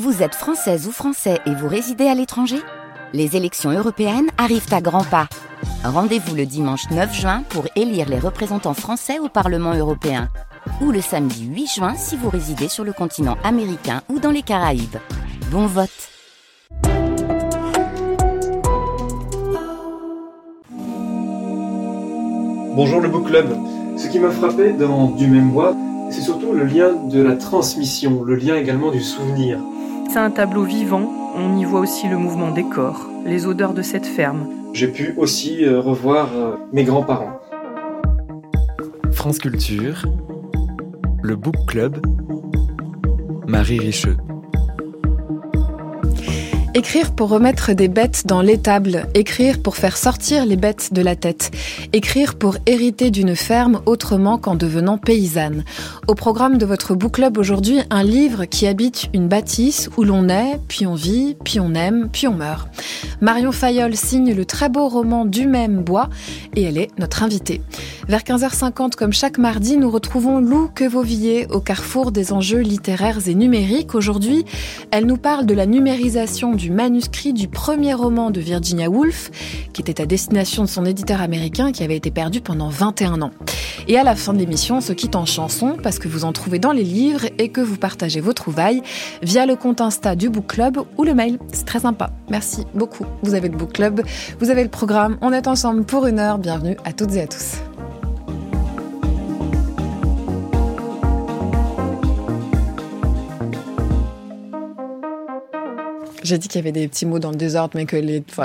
Vous êtes française ou français et vous résidez à l'étranger? Les élections européennes arrivent à grands pas. Rendez-vous le dimanche 9 juin pour élire les représentants français au Parlement européen. Ou le samedi 8 juin si vous résidez sur le continent américain ou dans les Caraïbes. Bon vote Bonjour le Book Club. Ce qui m'a frappé dans Du même bois, c'est surtout le lien de la transmission, le lien également du souvenir. C'est un tableau vivant, on y voit aussi le mouvement des corps, les odeurs de cette ferme. J'ai pu aussi euh, revoir euh, mes grands-parents. France Culture, le Book Club, Marie Richeux. Écrire pour remettre des bêtes dans l'étable, écrire pour faire sortir les bêtes de la tête, écrire pour hériter d'une ferme autrement qu'en devenant paysanne. Au programme de votre book club aujourd'hui, un livre qui habite une bâtisse où l'on est, puis on vit, puis on aime, puis on meurt. Marion Fayol signe le très beau roman du même bois et elle est notre invitée. Vers 15h50, comme chaque mardi, nous retrouvons Lou Quevauvilliers au carrefour des enjeux littéraires et numériques. Aujourd'hui, elle nous parle de la numérisation du manuscrit du premier roman de Virginia Woolf, qui était à destination de son éditeur américain qui avait été perdu pendant 21 ans. Et à la fin de l'émission, on se quitte en chanson parce que vous en trouvez dans les livres et que vous partagez vos trouvailles via le compte Insta du Book Club ou le mail. C'est très sympa. Merci beaucoup. Vous avez le Book Club, vous avez le programme. On est ensemble pour une heure. Bienvenue à toutes et à tous. J'ai dit qu'il y avait des petits mots dans le désordre, mais que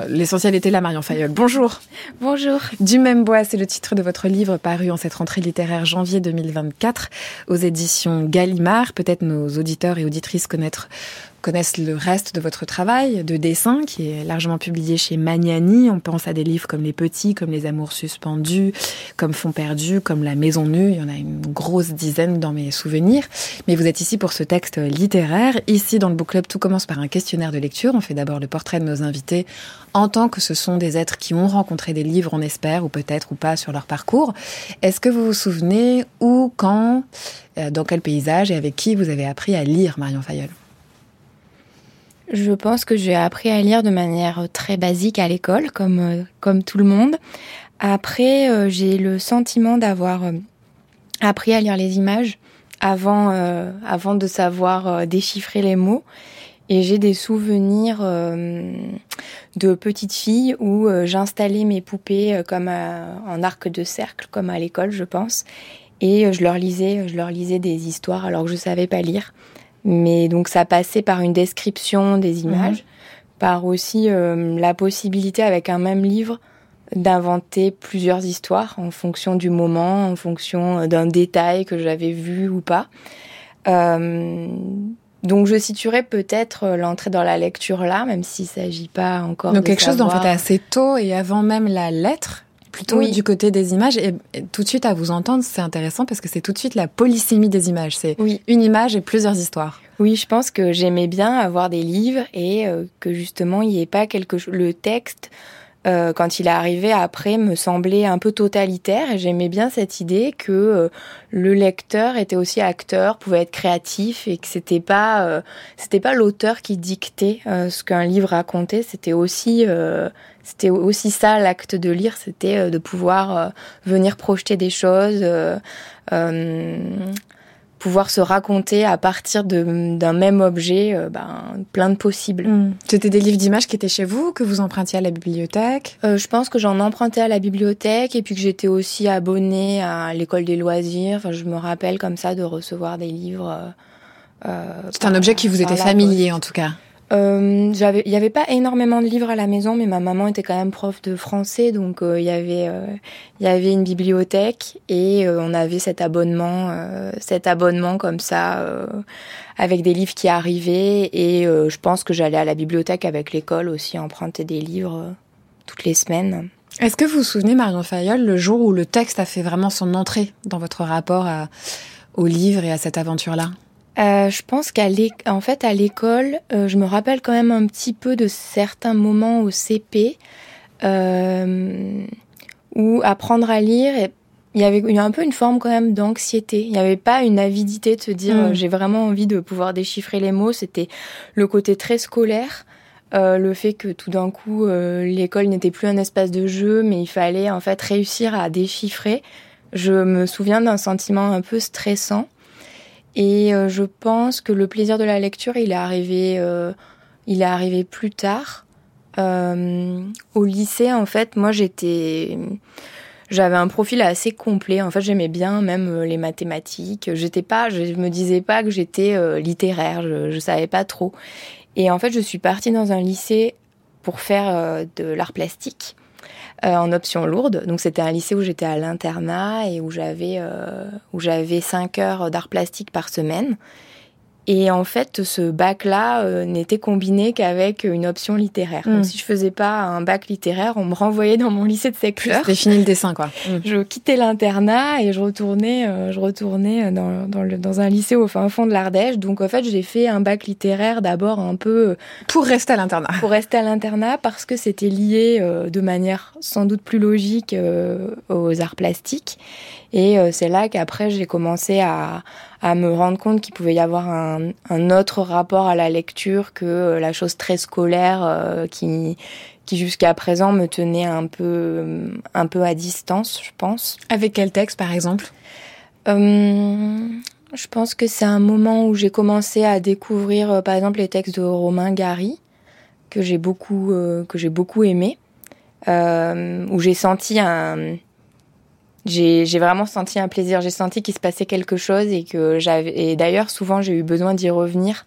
l'essentiel était là, Marion Fayol. Bonjour. Bonjour. Du même bois, c'est le titre de votre livre paru en cette rentrée littéraire janvier 2024 aux éditions Gallimard. Peut-être nos auditeurs et auditrices connaître connaissent le reste de votre travail de dessin qui est largement publié chez Magnani. On pense à des livres comme Les Petits, comme Les Amours suspendus, comme Fonds perdus, comme La Maison nue. Il y en a une grosse dizaine dans mes souvenirs. Mais vous êtes ici pour ce texte littéraire. Ici, dans le Book Club, tout commence par un questionnaire de lecture. On fait d'abord le portrait de nos invités en tant que ce sont des êtres qui ont rencontré des livres, on espère, ou peut-être ou pas sur leur parcours. Est-ce que vous vous souvenez où, quand, euh, dans quel paysage et avec qui vous avez appris à lire Marion Fayol? Je pense que j'ai appris à lire de manière très basique à l'école, comme, euh, comme tout le monde. Après, euh, j'ai le sentiment d'avoir euh, appris à lire les images avant, avant de savoir déchiffrer les mots. Et j'ai des souvenirs de petite fille où j'installais mes poupées comme en arc de cercle, comme à l'école, je pense. Et je leur lisais, je leur lisais des histoires alors que je savais pas lire. Mais donc ça passait par une description des mhm. images, par aussi euh, la possibilité avec un même livre d'inventer plusieurs histoires en fonction du moment, en fonction euh, d'un détail que j'avais vu ou pas. Euh, donc je situerais peut-être l'entrée dans la lecture là, même s'il ne s'agit pas encore donc quelque chose d'en fait assez tôt et avant même la lettre plutôt du côté des images. Et, tout de suite, à vous entendre, c'est intéressant parce que c'est tout de suite la polysémie des images. C'est une image et plusieurs histoires. Oui, je pense que j'aimais bien avoir des livres et euh, que justement, il n'y ait pas quelque chose. Le texte, euh, quand il est arrivé après, me semblait un peu totalitaire et j'aimais bien cette idée que euh, le lecteur était aussi acteur, pouvait être créatif et que c'était pas c'était pas l'auteur qui dictait ce qu'un livre racontait, c'était aussi c'était aussi ça l'acte de lire, c'était euh, de pouvoir euh, venir projeter des choses, euh, pouvoir se raconter à partir d'un même objet, ben, plein de possibles. Hmm. C'était des livres d'images qui étaient chez vous, que vous empruntiez à la bibliothèque? Je pense que j'en empruntais à la bibliothèque et puis que j'étais aussi abonnée à l'école des loisirs. Enfin, je me rappelle comme ça de recevoir des livres. C'est un objet qui vous était familier en tout cas euh, j'avais, il y avait pas énormément de livres à la maison, mais ma maman était quand même prof de français, donc euh, il y avait, euh, il y avait une bibliothèque et euh, on avait cet abonnement, cet abonnement comme ça, avec des livres qui arrivaient. Et je pense que j'allais à la bibliothèque avec l'école aussi emprunter des livres toutes les semaines. Est-ce que vous vous souvenez, Marion Fayol, le jour où le texte a fait vraiment son entrée dans votre rapport à, au livre et à cette aventure-là? Euh, je pense qu'à en fait à l'école, euh, je me rappelle quand même un petit peu de certains moments au CP euh, où apprendre à lire il y avait il y a un peu une forme quand même d'anxiété. Il n'y avait pas une avidité de se dire Mm. euh, j'ai vraiment envie de pouvoir déchiffrer les mots. C'était le côté très scolaire, euh, le fait que tout d'un coup euh, l'école n'était plus un espace de jeu, mais il fallait en fait réussir à déchiffrer. Je me souviens d'un sentiment un peu stressant et euh, je pense que le plaisir de la lecture il est arrivé euh, il est arrivé plus tard. Euh, au lycée en fait moi j'étais j'avais un profil assez complet. En fait, j'aimais bien même euh, les mathématiques. J'étais pas, je me disais pas que j'étais euh, littéraire. Je, je savais pas trop. Et en fait, je suis partie dans un lycée pour faire de l'art plastique euh, en option lourde. Donc, c'était un lycée où j'étais à l'internat et où j'avais euh, où j'avais cinq heures d'art plastique par semaine. Et en fait, ce bac-là euh, n'était combiné qu'avec une option littéraire. Donc, si je faisais pas un bac littéraire, on me renvoyait dans mon lycée de secteur C'était fini le dessin, quoi. Mm. je quittais l'internat et je retournais, euh, je retournais dans, dans, le- dans un lycée au fin fond de l'Ardèche. Donc en fait, j'ai fait un bac littéraire d'abord un peu euh, Pour rester à l'internat. pour rester à l'internat parce que c'était lié euh, de manière sans doute plus logique euh, aux arts plastiques. Et euh, c'est là qu'après j'ai commencé à, à me rendre compte qu'il pouvait y avoir un, un autre rapport à la lecture que euh, la chose très scolaire euh, qui qui jusqu'à présent me tenait un peu un peu à distance, je pense. Avec quel texte, par exemple? Euh, je pense que c'est un moment où j'ai commencé à découvrir, par exemple, les textes de Romain Gary que j'ai beaucoup euh, que j'ai beaucoup aimé, euh, où j'ai senti un j'ai vraiment senti un plaisir. J'ai senti qu'il se passait quelque chose et que j'avais et d'ailleurs souvent j'ai eu besoin d'y revenir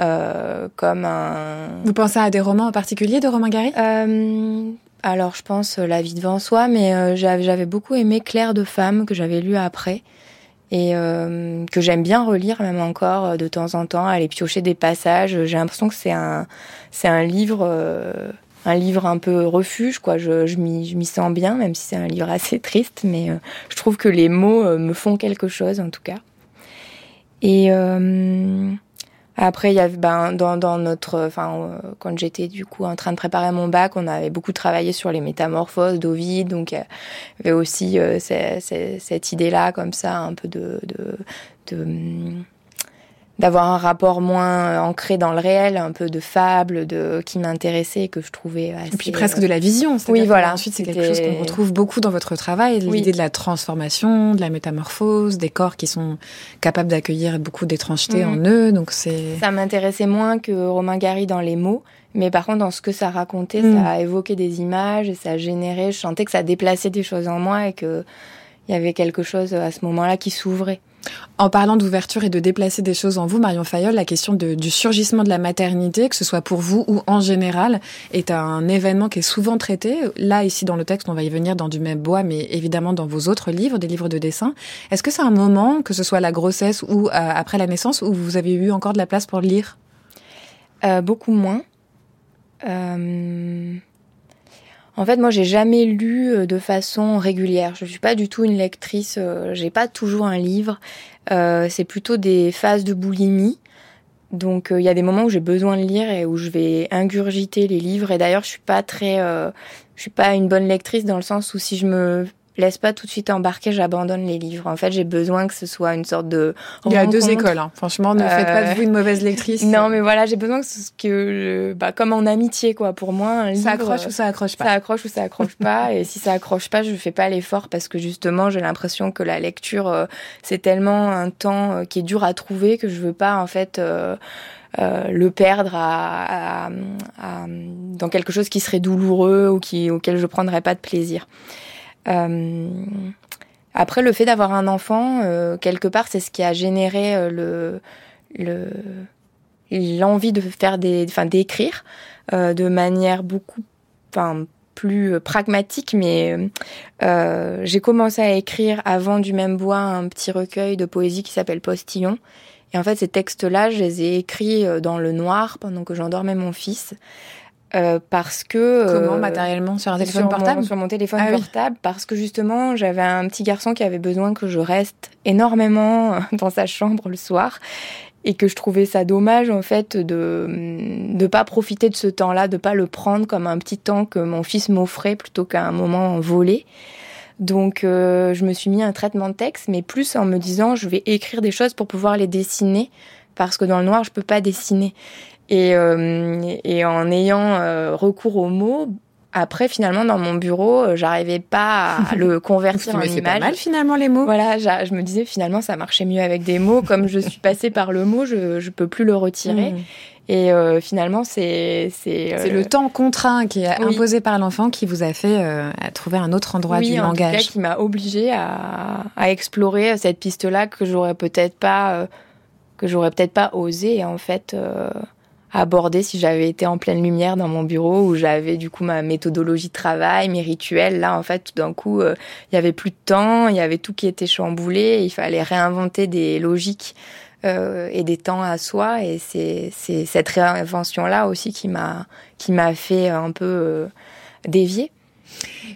euh, comme un Vous pensez à des romans en particulier de Romain Gary? Euh, alors, je pense euh, La vie devant soi, mais euh, j'avais beaucoup aimé Claire de femme que j'avais lu après et euh, que j'aime bien relire même encore de temps en temps, aller piocher des passages. J'ai l'impression que c'est un c'est un livre euh, un livre un peu refuge quoi. Je m'y sens bien même si c'est un livre assez triste, mais euh, je trouve que les mots euh, me font quelque chose en tout cas. Et euh, après, il y avait ben, dans, notre, enfin, quand j'étais du coup en train de préparer mon bac, on avait beaucoup travaillé sur les métamorphoses d'Ovide, donc il y avait aussi cette idée-là, comme ça, un peu de, d'avoir un rapport moins ancré dans le réel, un peu de fable, de qui m'intéressait, et que je trouvais assez. Et puis presque de la vision. Oui, voilà. Ensuite, c'est quelque chose qu'on retrouve beaucoup dans votre travail, Oui. l'idée de la transformation, de la métamorphose, des corps qui sont capables d'accueillir beaucoup d'étrangeté Mhm. en eux. Donc c'est Ça m'intéressait moins que Romain Gary dans les mots, mais par contre dans ce que ça racontait, Mm. ça a évoqué des images et ça a généré. Je sentais que ça déplaçait des choses en moi et que il y avait quelque chose à ce moment-là qui s'ouvrait. En parlant d'ouverture et de déplacer des choses en vous, Marion Fayol, la question du surgissement de la maternité, que ce soit pour vous ou en général, est un événement qui est souvent traité. Là, ici, dans le texte, on va y venir dans du même bois, mais évidemment dans vos autres livres, des livres de dessin. Est-ce que c'est un moment, que ce soit la grossesse ou euh, après la naissance, où vous avez eu encore de la place pour lire? Euh, beaucoup moins. Euh, En fait, moi, j'ai jamais lu euh, de façon régulière. Je suis pas du tout une lectrice. euh, J'ai pas toujours un livre. Euh, c'est plutôt des phases de boulimie. Donc, euh, il y a des moments où j'ai besoin de lire et où je vais ingurgiter les livres. Et d'ailleurs, je suis pas très, euh, je suis pas une bonne lectrice dans le sens où si je me laisse pas tout de suite embarquer, j'abandonne les livres. En fait, j'ai besoin que ce soit une sorte de Il y a deux écoles. hein. Franchement, ne faites pas de Euh, vous une mauvaise lectrice. Non, mais voilà, j'ai besoin que, ce- que bah, comme en amitié, quoi. Pour moi, un livre, ça accroche ou ça accroche ça pas. accroche ou ça accroche pas. et si ça accroche pas, je fais pas l'effort parce que justement, j'ai l'impression que la lecture, euh, c'est tellement un temps euh, qui est dur à trouver que je veux pas en fait euh, euh, le perdre à, à- à- dans quelque chose qui serait douloureux ou qui auquel je prendrais pas de plaisir. Euh, après, le fait d'avoir un enfant, euh, quelque part, c'est ce qui a généré euh, le le l'envie de faire des, enfin d'écrire euh, de manière beaucoup, enfin plus pragmatique, mais euh, j'ai commencé à écrire avant du même bois un petit recueil de poésie qui s'appelle Postillon. Et en fait, ces textes-là, je les ai écrits dans le noir pendant que j'endormais mon fils. Euh, parce que Comment euh, matériellement sur un téléphone sur portable mon, sur mon téléphone Ah oui. portable parce que justement j'avais un petit garçon qui avait besoin que je reste énormément dans sa chambre le soir et que je trouvais ça dommage en fait de de pas profiter de ce temps-là, de pas le prendre comme un petit temps que mon fils m'offrait plutôt qu'un moment volé. Donc je me suis mis un traitement de texte, mais plus en me disant je vais écrire des choses pour pouvoir les dessiner, parce que dans le noir je peux pas dessiner. Et, et en ayant recours aux mots, après, finalement, dans mon bureau, euh, j'arrivais pas à le convertir en image. pas mal, finalement, les mots? Voilà, je me disais, finalement, ça marchait mieux avec des mots. Comme je suis passée par le mot, je, je peux plus le retirer. Hmm. Et euh, finalement, c'est c'est euh, le temps contraint qui est imposé par l'enfant qui vous a fait trouver un autre endroit du langage. Oui, qui m'a obligée à, à explorer cette piste-là que j'aurais peut-être pas que j'aurais peut-être pas osé en fait aborder si j'avais été en pleine lumière dans mon bureau où j'avais du coup ma méthodologie de travail, mes rituels. Là, en fait, tout d'un coup, euh, il y avait plus de temps, il y avait tout qui était chamboulé, il fallait réinventer des logiques euh, et des temps à soi. Et c'est cette réinvention-là aussi qui m'a qui m'a fait un peu euh, dévier.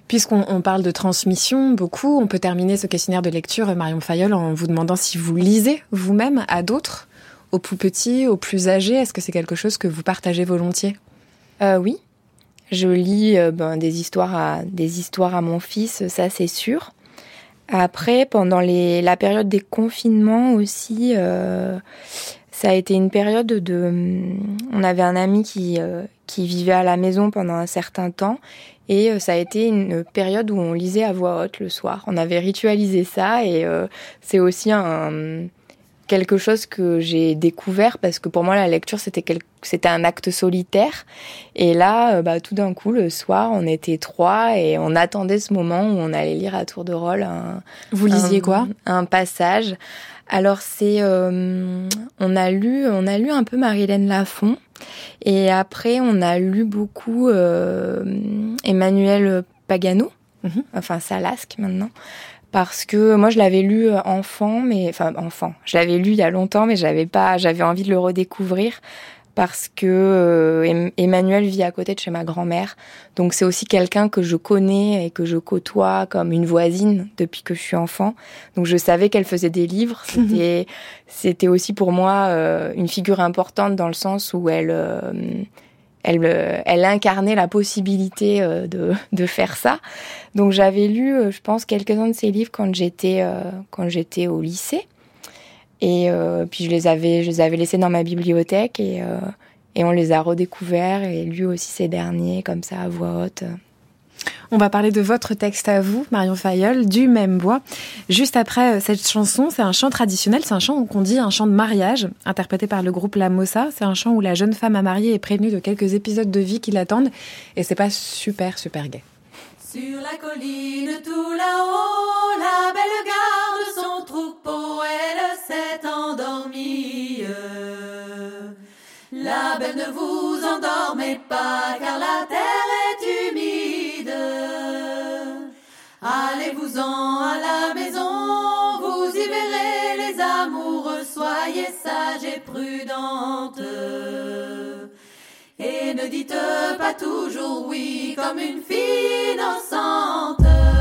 Puisqu'on parle de transmission beaucoup, on peut terminer ce questionnaire de lecture, Marion Fayol, en vous demandant si vous lisez vous-même à d'autres aux plus petits, aux plus âgés Est-ce que c'est quelque chose que vous partagez volontiers? Euh, Oui, je lis euh, ben, des histoires à des histoires à mon fils, ça c'est sûr. Après, pendant la période des confinements aussi, euh, ça a été une période de. Hum, on avait un ami qui qui vivait à la maison pendant un certain temps et ça a été une période où on lisait à voix haute le soir. On avait ritualisé ça et c'est aussi un quelque chose que j'ai découvert parce que pour moi la lecture c'était c'était un acte solitaire. Et là euh, bah tout d'un coup le soir on était trois et on attendait ce moment où on allait lire à tour de rôle un vous lisiez quoi? un passage. Alors c'est euh, on a lu on a lu un peu Marie-Hélène Lafont et après on a lu beaucoup euh, Emmanuel Pagano. Mhm. enfin Salasque maintenant parce que moi je l'avais lu euh, enfant mais enfin enfant. Je l'avais lu il y a longtemps mais j'avais pas j'avais envie de le redécouvrir. Parce que euh, Emmanuel vit à côté de chez ma grand-mère. Donc c'est aussi quelqu'un que je connais et que je côtoie comme une voisine depuis que je suis enfant. Donc je savais qu'elle faisait des livres. Mhm. c'était c'était aussi pour moi euh, une figure importante dans le sens où elle elle, euh, elle incarnait la possibilité euh, de, de faire ça. Donc j'avais lu, euh, je pense, quelques-uns de ses livres quand j'étais quand j'étais au lycée. Et puis je les avais je les avais laissés dans ma bibliothèque et et on les a redécouverts et lu aussi ces derniers comme ça à voix haute. On va parler de votre texte à vous, Marion Fayol, du même bois. Juste après euh, cette chanson, c'est un chant traditionnel, c'est un chant qu'on dit un chant de mariage, interprété par le groupe La Mossa. C'est un chant où la jeune femme à marier est prévenue de quelques épisodes de vie qui l'attendent, et c'est pas super, super gai. Sur la colline tout là-haut, la belle garde son troupeau, elle s'est endormie. La belle ne vous endormez pas, car la terre est et ne dites pas toujours oui comme une fille innocente.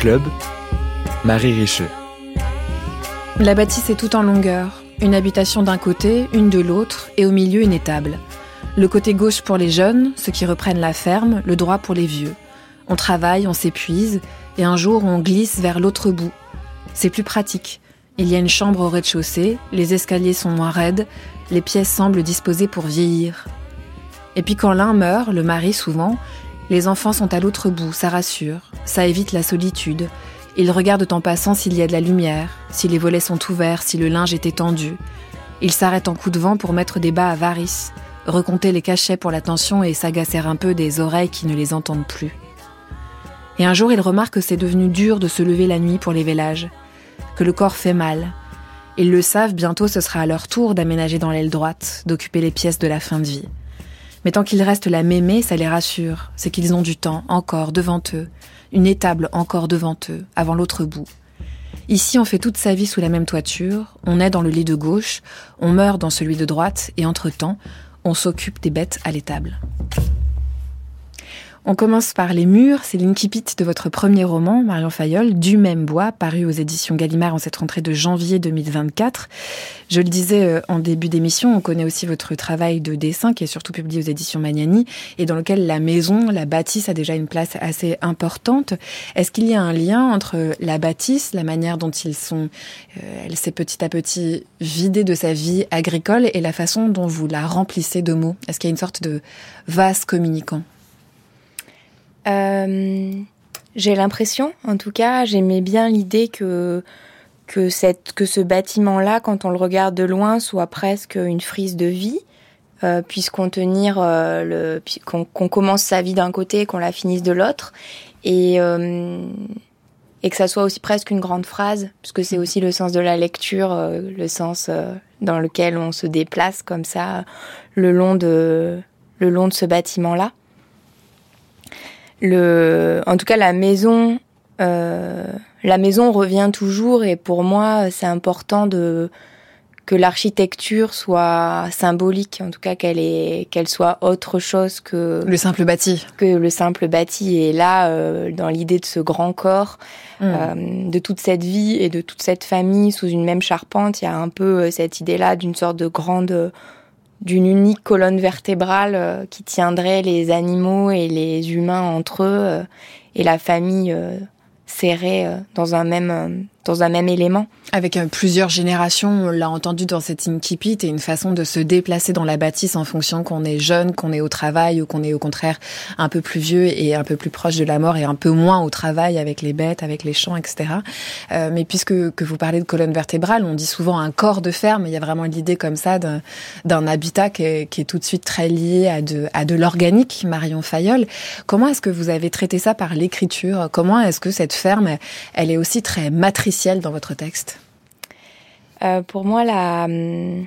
Club, Marie Richeux. La bâtisse est tout en longueur. Une habitation d'un côté, une de l'autre, et au milieu une étable. Le côté gauche pour les jeunes, ceux qui reprennent la ferme, le droit pour les vieux. On travaille, on s'épuise, et un jour on glisse vers l'autre bout. C'est plus pratique. Il y a une chambre au rez-de-chaussée, les escaliers sont moins raides, les pièces semblent disposées pour vieillir. Et puis quand l'un meurt, le mari souvent, les enfants sont à l'autre bout, ça rassure, ça évite la solitude, ils regardent en passant s'il y a de la lumière, si les volets sont ouverts, si le linge est étendu. Ils s'arrêtent en coup de vent pour mettre des bas à varices, recompter les cachets pour l'attention et s'agacer un peu des oreilles qui ne les entendent plus. Et un jour, ils remarquent que c'est devenu dur de se lever la nuit pour les vélages, que le corps fait mal. Ils le savent, bientôt ce sera à leur tour d'aménager dans l'aile droite, d'occuper les pièces de la fin de vie. Mais tant qu'il reste la mémé, ça les rassure, c'est qu'ils ont du temps encore devant eux, une étable encore devant eux, avant l'autre bout. Ici, on fait toute sa vie sous la même toiture, on est dans le lit de gauche, on meurt dans celui de droite, et entre-temps, on s'occupe des bêtes à l'étable. On commence par Les Murs, c'est l'incipit de votre premier roman, Marion Fayolle, du même bois, paru aux éditions Gallimard en cette rentrée de janvier 2024. Je le disais euh, en début d'émission, on connaît aussi votre travail de dessin qui est surtout publié aux éditions Magnani et dans lequel la maison, la bâtisse a déjà une place assez importante. Est-ce qu'il y a un lien entre la bâtisse, la manière dont ils sont, euh, elle s'est petit à petit vidée de sa vie agricole et la façon dont vous la remplissez de mots? Est-ce qu'il y a une sorte de vase communicant? euh, J'ai l'impression, en tout cas, j'aimais bien l'idée que que, cette, que ce bâtiment-là, quand on le regarde de loin, soit presque une frise de vie, euh, puisse contenir euh, le, qu'on, commence sa vie d'un côté, qu'on la finisse de l'autre, et euh, et que ça soit aussi presque une grande phrase, puisque c'est aussi le sens de la lecture, euh, le sens euh, dans lequel on se déplace comme ça le long de le long de ce bâtiment-là le, en tout cas, la maison, euh, la maison revient toujours et pour moi, c'est important de que l'architecture soit symbolique, en tout cas qu'elle est, qu'elle soit autre chose que le simple bâti, que le simple bâti. Et là, euh, dans l'idée de ce grand corps, mmh. euh, de toute cette vie et de toute cette famille sous une même charpente, il y a un peu euh, cette idée-là d'une sorte de grande d'une unique colonne vertébrale euh, qui tiendrait les animaux et les humains entre eux euh, et la famille euh, serrée dans un même dans un même élément. Avec euh, plusieurs générations, on l'a entendu dans cette incipit, et une façon de se déplacer dans la bâtisse en fonction qu'on est jeune, qu'on est au travail ou qu'on est au contraire un peu plus vieux et un peu plus proche de la mort et un peu moins au travail avec les bêtes, avec les champs, etc. Euh, mais puisque que vous parlez de colonne vertébrale, on dit souvent un corps de ferme, il y a vraiment l'idée comme ça d'un habitat qui est, tout de suite très lié à de, à de l'organique, Marion Fayol. Comment est-ce que vous avez traité ça par l'écriture? Comment est-ce que cette ferme, elle est aussi très dans votre texte? Euh, Pour moi, hum,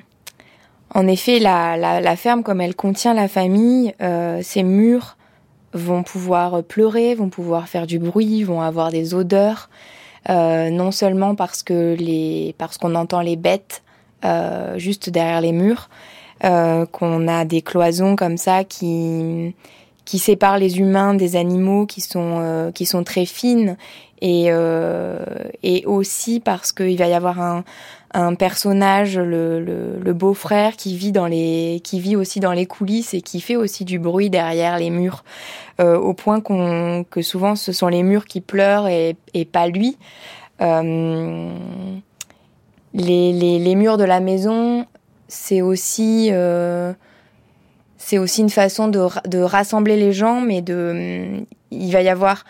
en effet, la, ferme, comme elle contient la famille, euh, ces murs vont pouvoir pleurer, vont pouvoir faire du bruit, vont avoir des odeurs, euh, non seulement parce que parce qu'on entend les bêtes euh, juste derrière les murs, euh, qu'on a des cloisons comme ça qui qui séparent les humains des animaux qui sont euh, qui sont très fines et euh, et aussi parce qu'il va y avoir un un personnage le, le, le beau-frère qui vit dans les qui vit aussi dans les coulisses et qui fait aussi du bruit derrière les murs euh, au point qu'on que souvent ce sont les murs qui pleurent et, et pas lui. Euh, les, les, les murs de la maison c'est aussi euh, c'est aussi une façon de, de, rassembler les gens, mais de, il va y avoir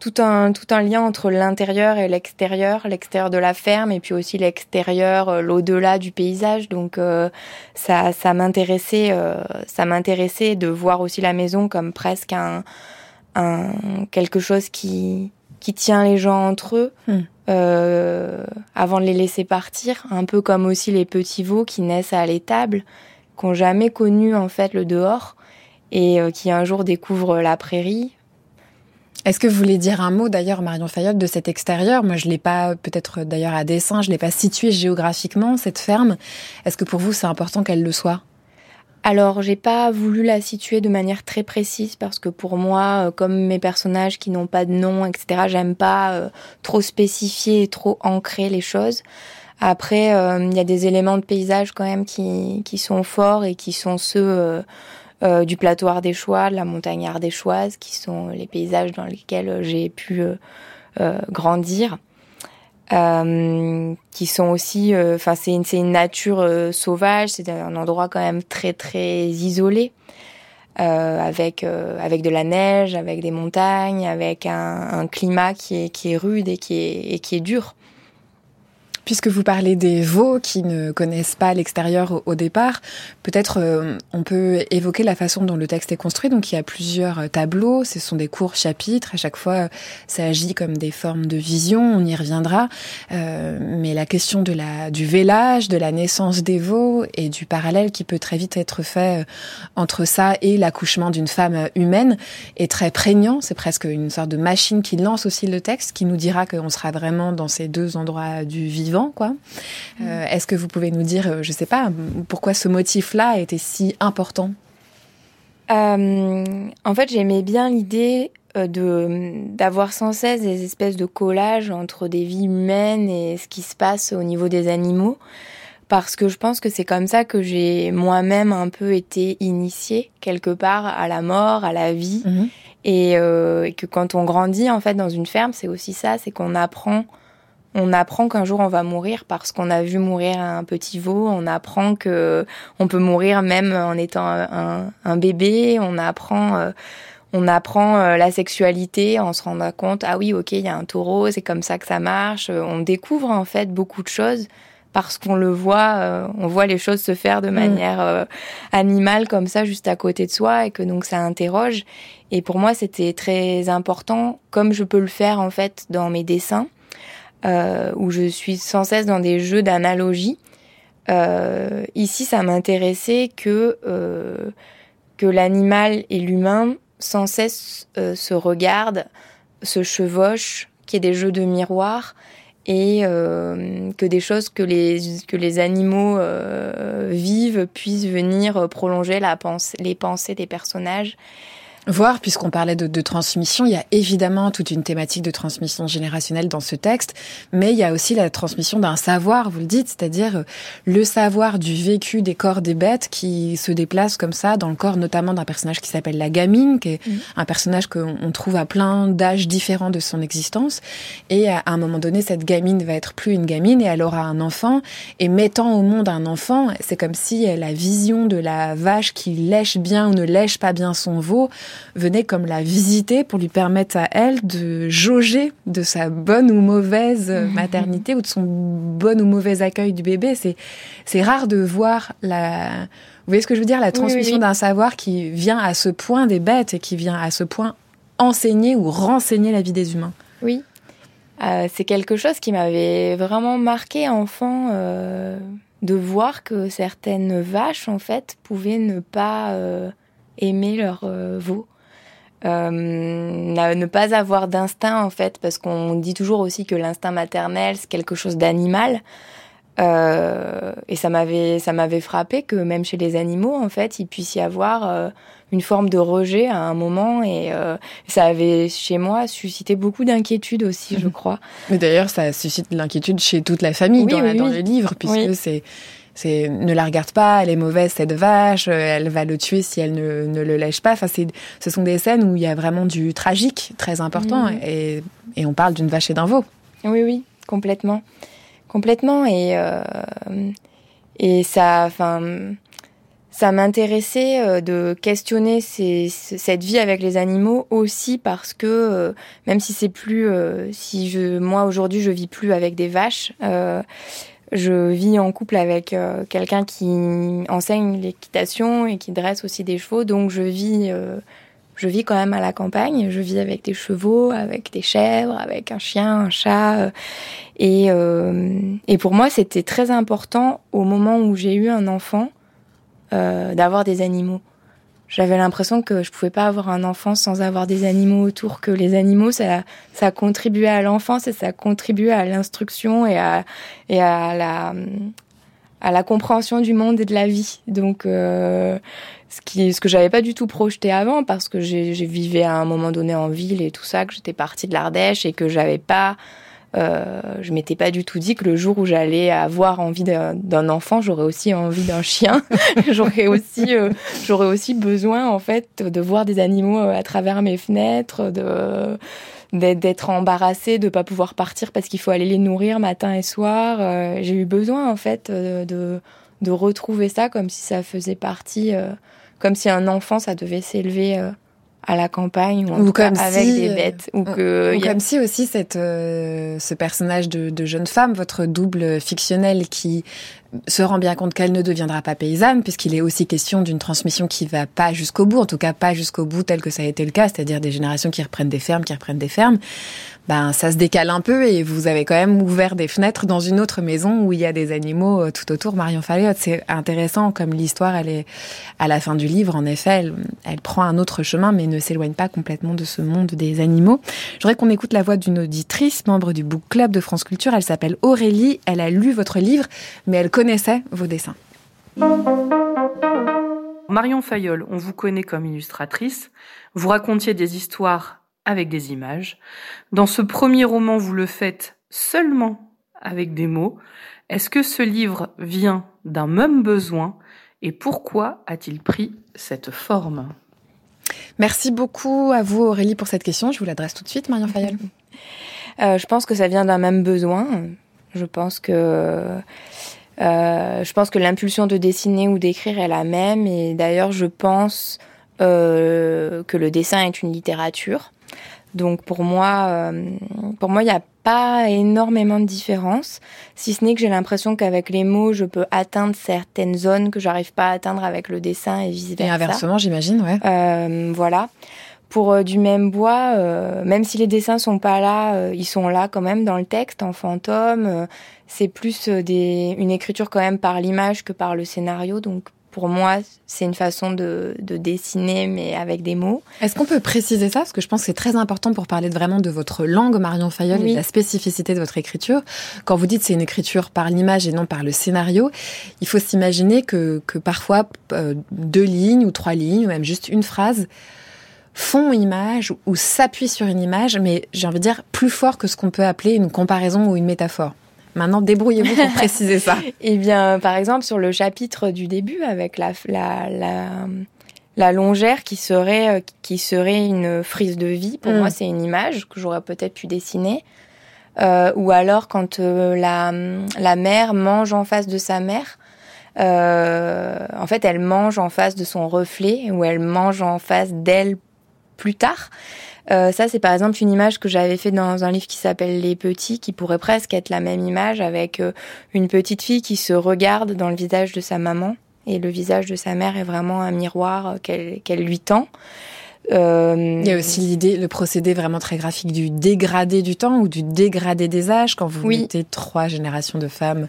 tout un, tout un lien entre l'intérieur et l'extérieur, l'extérieur de la ferme et puis aussi l'extérieur, euh, l'au-delà du paysage. Donc euh, ça, ça m'intéressait, euh, ça m'intéressait de voir aussi la maison comme presque un, un quelque chose qui, qui tient les gens entre eux. Hmm. Euh, avant de les laisser partir, un peu comme aussi les petits veaux qui naissent à l'étable qui n'ont jamais connu en fait le dehors et euh, qui un jour découvrent la prairie. Est-ce que vous voulez dire un mot d'ailleurs, Marion Fayotte, de cet extérieur? Moi, je l'ai pas, peut-être d'ailleurs à dessin, je l'ai pas situé géographiquement cette ferme. Est-ce que pour vous c'est important qu'elle le soit? Alors, j'ai pas voulu la situer de manière très précise parce que pour moi, euh, comme mes personnages qui n'ont pas de nom, etc., j'aime pas euh, trop spécifier et trop ancrer les choses. Après, euh, il y a des éléments de paysage quand même qui, qui sont forts et qui sont ceux du plateau ardéchois, de la montagne ardéchoise, qui sont les paysages dans lesquels j'ai pu grandir. Euh, qui sont aussi, euh, enfin c'est une, une nature euh, sauvage, c'est un endroit quand même très très isolé, avec avec de la neige, avec des montagnes, avec un, un climat qui est qui est rude et qui est et qui est dur. Puisque vous parlez des veaux qui ne connaissent pas l'extérieur au départ, peut-être euh, on peut évoquer la façon dont le texte est construit. Donc il y a plusieurs euh, tableaux, ce sont des courts chapitres, à chaque fois ça agit comme des formes de vision, on y reviendra. Euh, mais la question de la, du vélage, de la naissance des veaux et du parallèle qui peut très vite être fait entre ça et l'accouchement d'une femme humaine est très prégnant. C'est presque une sorte de machine qui lance aussi le texte, qui nous dira qu'on sera vraiment dans ces deux endroits du vivant quoi. Euh, est-ce que vous pouvez nous dire, euh, je sais pas, pourquoi ce motif-là était si important? Euh, En fait, j'aimais bien l'idée de d'avoir sans cesse des espèces de collages entre des vies humaines et ce qui se passe au niveau des animaux parce que je pense que c'est comme ça que j'ai moi-même un peu été initiée quelque part à la mort, à la vie, mhm. et, et, que quand on grandit en fait dans une ferme, c'est aussi ça, c'est qu'on apprend on apprend qu'un jour on va mourir parce qu'on a vu mourir un petit veau. On apprend que on peut mourir même en étant un, bébé. On apprend, euh, on apprend euh, la sexualité en se rendant compte ah oui ok il y a un taureau, c'est comme ça que ça marche. On découvre en fait beaucoup de choses parce qu'on le voit, euh, on voit les choses se faire de mm. manière animale comme ça juste à côté de soi et que donc ça interroge. Et pour moi c'était très important, comme je peux le faire en fait dans mes dessins euh, où je suis sans cesse dans des jeux d'analogie. Euh, ici, ça m'intéressait que euh, que l'animal et l'humain sans cesse euh, se regardent, se chevauchent, qu'il y ait des jeux de miroir et euh, que des choses que les que les animaux vivent puissent venir prolonger la pensée, les pensées des personnages Voir, puisqu'on parlait de, de, transmission, il y a évidemment toute une thématique de transmission générationnelle dans ce texte, mais il y a aussi la transmission d'un savoir, vous le dites, c'est-à-dire euh, le savoir du vécu des corps des bêtes qui se déplace comme ça dans le corps notamment d'un personnage qui s'appelle la gamine, qui est mm. un personnage qu'on trouve à plein d'âges différents de son existence. Et à un moment donné, cette gamine va être plus une gamine et elle aura un enfant. Et mettant au monde un enfant, c'est comme si la vision de la vache qui lèche bien ou ne lèche pas bien son veau venait comme la visiter pour lui permettre à elle de jauger de sa bonne ou mauvaise mhm. maternité ou de son bon ou mauvais accueil du bébé. C'est, c'est rare de voir la, vous voyez ce que je veux dire, la transmission d'un savoir qui vient à ce point des bêtes et qui vient à ce point enseigner ou renseigner la vie des humains. Oui. Euh, c'est quelque chose qui m'avait vraiment marqué enfant euh, de voir que certaines vaches en fait pouvaient ne pas euh, aimer leur euh, veau. Euh, ne pas avoir d'instinct en fait parce qu'on dit toujours aussi que l'instinct maternel c'est quelque chose d'animal. Euh, et ça m'avait ça m'avait frappé que même chez les animaux en fait il puisse y avoir euh, une forme de rejet à un moment. Et ça avait chez moi suscité beaucoup d'inquiétude aussi je crois. Mais d'ailleurs ça suscite l'inquiétude chez toute la famille dans, dans le livre puisque c'est c'est ne la regarde pas, elle est mauvaise cette vache, euh, elle va le tuer si elle ne, ne le lèche pas. Enfin, c'est, ce sont des scènes où il y a vraiment du tragique très important mhm. et, et, on parle d'une vache et d'un veau. Oui, oui, complètement, complètement et euh, et ça, enfin, ça m'intéressait euh, de questionner ces, cette vie avec les animaux aussi parce que même si c'est plus, si je, moi aujourd'hui je vis plus avec des vaches. Je vis en couple avec euh, quelqu'un qui enseigne l'équitation et qui dresse aussi des chevaux, donc je vis, euh, je vis quand même à la campagne. Je vis avec des chevaux, avec des chèvres, avec un chien, un chat. Euh, et, et pour moi, c'était très important au moment où j'ai eu un enfant d'avoir des animaux j'avais l'impression que je pouvais pas avoir un enfant sans avoir des animaux autour, que les animaux, ça, ça contribuait à l'enfance et ça contribuait à l'instruction et à, et à la, à la compréhension du monde et de la vie. Donc, euh, ce qui, ce que j'avais pas du tout projeté avant, parce que j'ai, j'ai vivais à un moment donné en ville et tout ça, que j'étais partie de l'Ardèche et que j'avais pas, euh, je m'étais pas du tout dit que le jour où j'allais avoir envie d'un, enfant, j'aurais aussi envie d'un chien. j'aurais aussi, euh, j'aurais aussi besoin en fait de voir des animaux euh, à travers mes fenêtres, de d'être embarrassée de pas pouvoir partir parce qu'il faut aller les nourrir matin et soir. Euh, j'ai eu besoin en fait de de retrouver ça comme si ça faisait partie, comme si un enfant ça devait s'élever à la campagne ou, en Ou tout cas comme avec si, des euh, bêtes ou Ou- que ou y a- comme si aussi cette, euh, ce personnage de, de jeune femme, votre double fictionnel qui se rend bien compte qu'elle ne deviendra pas paysanne, puisqu'il est aussi question d'une transmission qui va pas jusqu'au bout, en tout cas pas jusqu'au bout tel que ça a été le cas, c'est-à-dire des générations qui reprennent des fermes, qui reprennent des fermes. Ben, ça se décale un peu et vous avez quand même ouvert des fenêtres dans une autre maison où il y a des animaux euh, tout autour. Marion Faléot, c'est intéressant comme l'histoire, elle est à la fin du livre, en effet, elle, elle prend un autre chemin, mais ne s'éloigne pas complètement de ce monde des animaux. Je voudrais qu'on écoute la voix d'une auditrice, membre du Book Club de France Culture. Elle s'appelle Aurélie. Elle a lu votre livre, mais elle connaissait vos dessins. Marion Fayolle, on vous connaît comme illustratrice. Vous racontiez des histoires avec des images. Dans ce premier roman, vous le faites seulement avec des mots. Est-ce que ce livre vient d'un même besoin et pourquoi a-t-il pris cette forme? Merci beaucoup à vous, Aurélie, pour cette question. Je vous l'adresse tout de suite, Marion Fayolle. Euh, je pense que ça vient d'un même besoin. Je pense que euh, je pense que l'impulsion de dessiner ou d'écrire est la même. Et d'ailleurs, je pense euh, que le dessin est une littérature. Donc pour moi, euh, pour moi, il n'y a pas énormément de différence, si ce n'est que j'ai l'impression qu'avec les mots, je peux atteindre certaines zones que j'arrive pas à atteindre avec le dessin et vice Et versa. inversement, j'imagine, ouais. Euh, voilà. Pour euh, du même bois, euh, même si les dessins sont pas là, euh, ils sont là quand même dans le texte en fantôme. c'est plus des, une écriture quand même par l'image que par le scénario. Donc pour moi, c'est une façon de, de dessiner mais avec des mots. Est-ce qu'on peut préciser ça? Parce que je pense que c'est très important pour parler de- vraiment de votre langue, Marion Fayolle, et de la spécificité de votre écriture. Quand vous dites c'est une écriture par l'image et non par le scénario, il faut s'imaginer que, que parfois euh, deux lignes ou trois lignes, ou même juste une phrase, font image ou s'appuient sur une image, mais j'ai envie de dire plus fort que ce qu'on peut appeler une comparaison ou une métaphore. Maintenant, débrouillez-vous pour préciser ça. Eh bien, par exemple, sur le chapitre du début avec la, la, la, la longère qui serait, euh, qui serait une frise de vie, pour Mm. moi, c'est une image que j'aurais peut-être pu dessiner. Euh, ou alors quand euh, la, la mère mange en face de sa mère, euh, en fait, elle mange en face de son reflet ou elle mange en face d'elle plus tard. Euh, ça, c'est par exemple une image que j'avais fait dans un livre qui s'appelle Les Petits, qui pourrait presque être la même image avec euh, une petite fille qui se regarde dans le visage de sa maman et le visage de sa mère est vraiment un miroir euh, qu'elle lui tend. Euh, Il y a aussi l'idée, le procédé vraiment très graphique du dégradé du temps ou du dégradé des âges quand vous Oui. mettez trois générations de femmes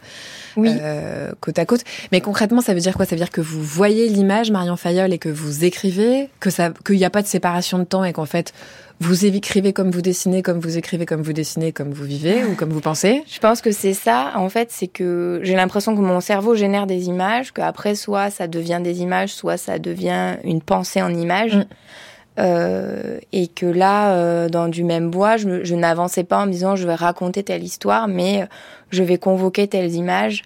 oui. euh, côte à côte. Mais concrètement, ça veut dire quoi? Ça veut dire que vous voyez l'image Marion Fayolle et que vous écrivez, que ça, qu'il n'y a pas de séparation de temps et qu'en fait vous écrivez comme vous dessinez, comme vous écrivez comme vous dessinez, comme vous vivez ou comme vous pensez? Je pense que c'est ça. En fait, c'est que j'ai l'impression que mon cerveau génère des images, qu'après, soit ça devient des images, soit ça devient une pensée en images. Mm. Euh, et que là, euh, dans du même bois, je, je n'avançais pas en me disant je vais raconter telle histoire, mais euh, je vais convoquer telles images.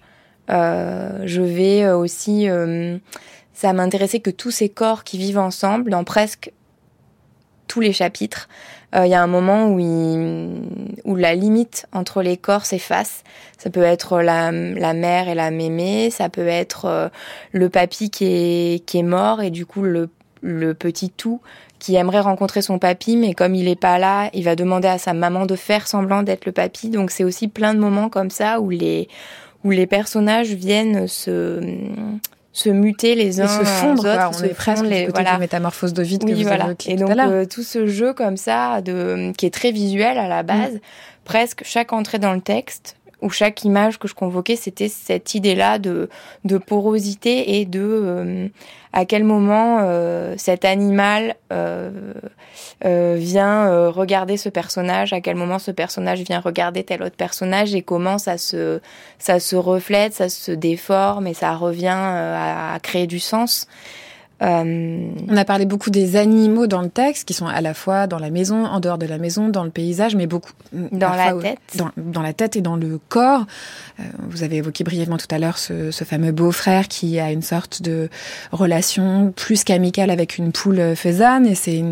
Euh, je vais euh, aussi, euh, ça m'intéressait que tous ces corps qui vivent ensemble, dans presque tous les chapitres, euh, il y a un moment où, il- où la limite entre les corps s'efface. Ça peut être la, la mère et la mémé, ça peut être euh, le papy qui est, qui est mort et du coup le, le petit tout qui aimerait rencontrer son papy, mais comme il est pas là, il va demander à sa maman de faire semblant d'être le papy. Donc c'est aussi plein de moments comme ça où les, où les personnages viennent se, se muter les uns Et se fondre, aux autres, on se est presque les- côté voilà. de métamorphose de vide que Oui, vous voilà. évoquiez Et tout donc l'heure. euh, tout ce jeu comme ça, de, qui est très visuel à la base, presque chaque entrée dans le texte où chaque image que je convoquais, c'était cette idée-là de, de porosité et de euh, à quel moment euh, cet animal euh, vient regarder ce personnage, à quel moment ce personnage vient regarder tel autre personnage et comment ça se, ça se reflète, ça se déforme et ça revient à créer du sens. Euh... On a parlé beaucoup des animaux dans le texte, qui sont à la fois dans la maison, en dehors de la maison, dans le paysage, mais beaucoup dans la tête, dans, dans, la tête et dans le corps. Euh, vous avez évoqué brièvement tout à l'heure ce, ce, fameux beau-frère qui a une sorte de relation plus qu'amicale avec une poule faisane, et c'est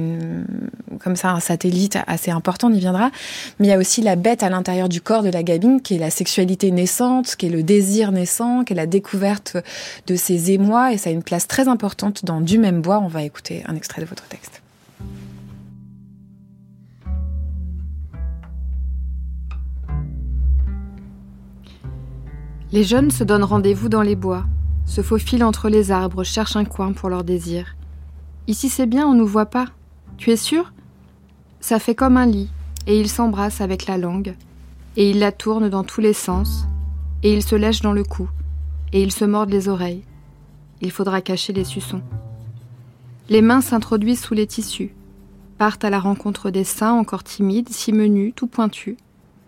comme ça un satellite assez important. On y viendra. Mais il y a aussi la bête à l'intérieur du corps de la gamine, qui est la sexualité naissante, qui est le désir naissant, qui est la découverte de ses émois, et ça a une place très importante dans du même bois. On va écouter un extrait de votre texte. Les jeunes se donnent rendez-vous dans les bois, se faufilent entre les arbres, cherchent un coin pour leur désir. Ici c'est bien, on nous voit pas. Tu es sûr? Ça fait comme un lit, et ils s'embrassent avec la langue, et ils la tournent dans tous les sens, et ils se lèchent dans le cou, et ils se mordent les oreilles. Il faudra cacher les suçons. Les mains s'introduisent sous les tissus, partent à la rencontre des seins encore timides, si menus, tout pointus,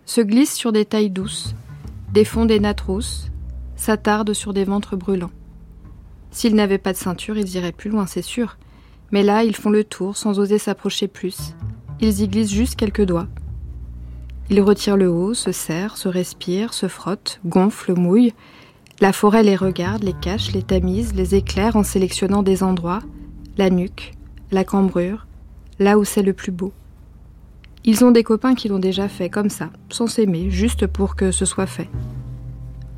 se glissent sur des tailles douces, défont des nattes rousses, s'attardent sur des ventres brûlants. S'ils n'avaient pas de ceinture, ils iraient plus loin, c'est sûr. Mais là, ils font le tour sans oser s'approcher plus. Ils y glissent juste quelques doigts. Ils retirent le haut, se serrent, se respirent, se frottent, gonflent, mouillent. La forêt les regarde, les cache, les tamise, les éclaire en sélectionnant des endroits, la nuque, la cambrure, là où c'est le plus beau. Ils ont des copains qui l'ont déjà fait comme ça, sans s'aimer, juste pour que ce soit fait.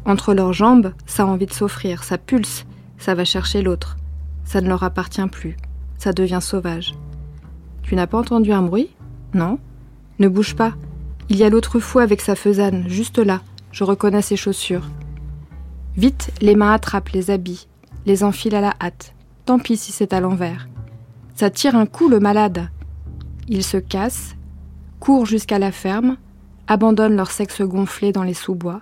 Entre leurs jambes, ça a envie de s'offrir, ça pulse, ça va chercher l'autre. Ça ne leur appartient plus, ça devient sauvage. Tu n'as pas entendu un bruit? Non? Ne bouge pas. Il y a l'autre fou avec sa faisane, juste là. Je reconnais ses chaussures. Vite, les mains attrapent les habits, les enfilent à la hâte. Tant pis si c'est à l'envers. Ça tire un coup le malade. Ils se cassent, courent jusqu'à la ferme, abandonnent leur sexe gonflé dans les sous-bois,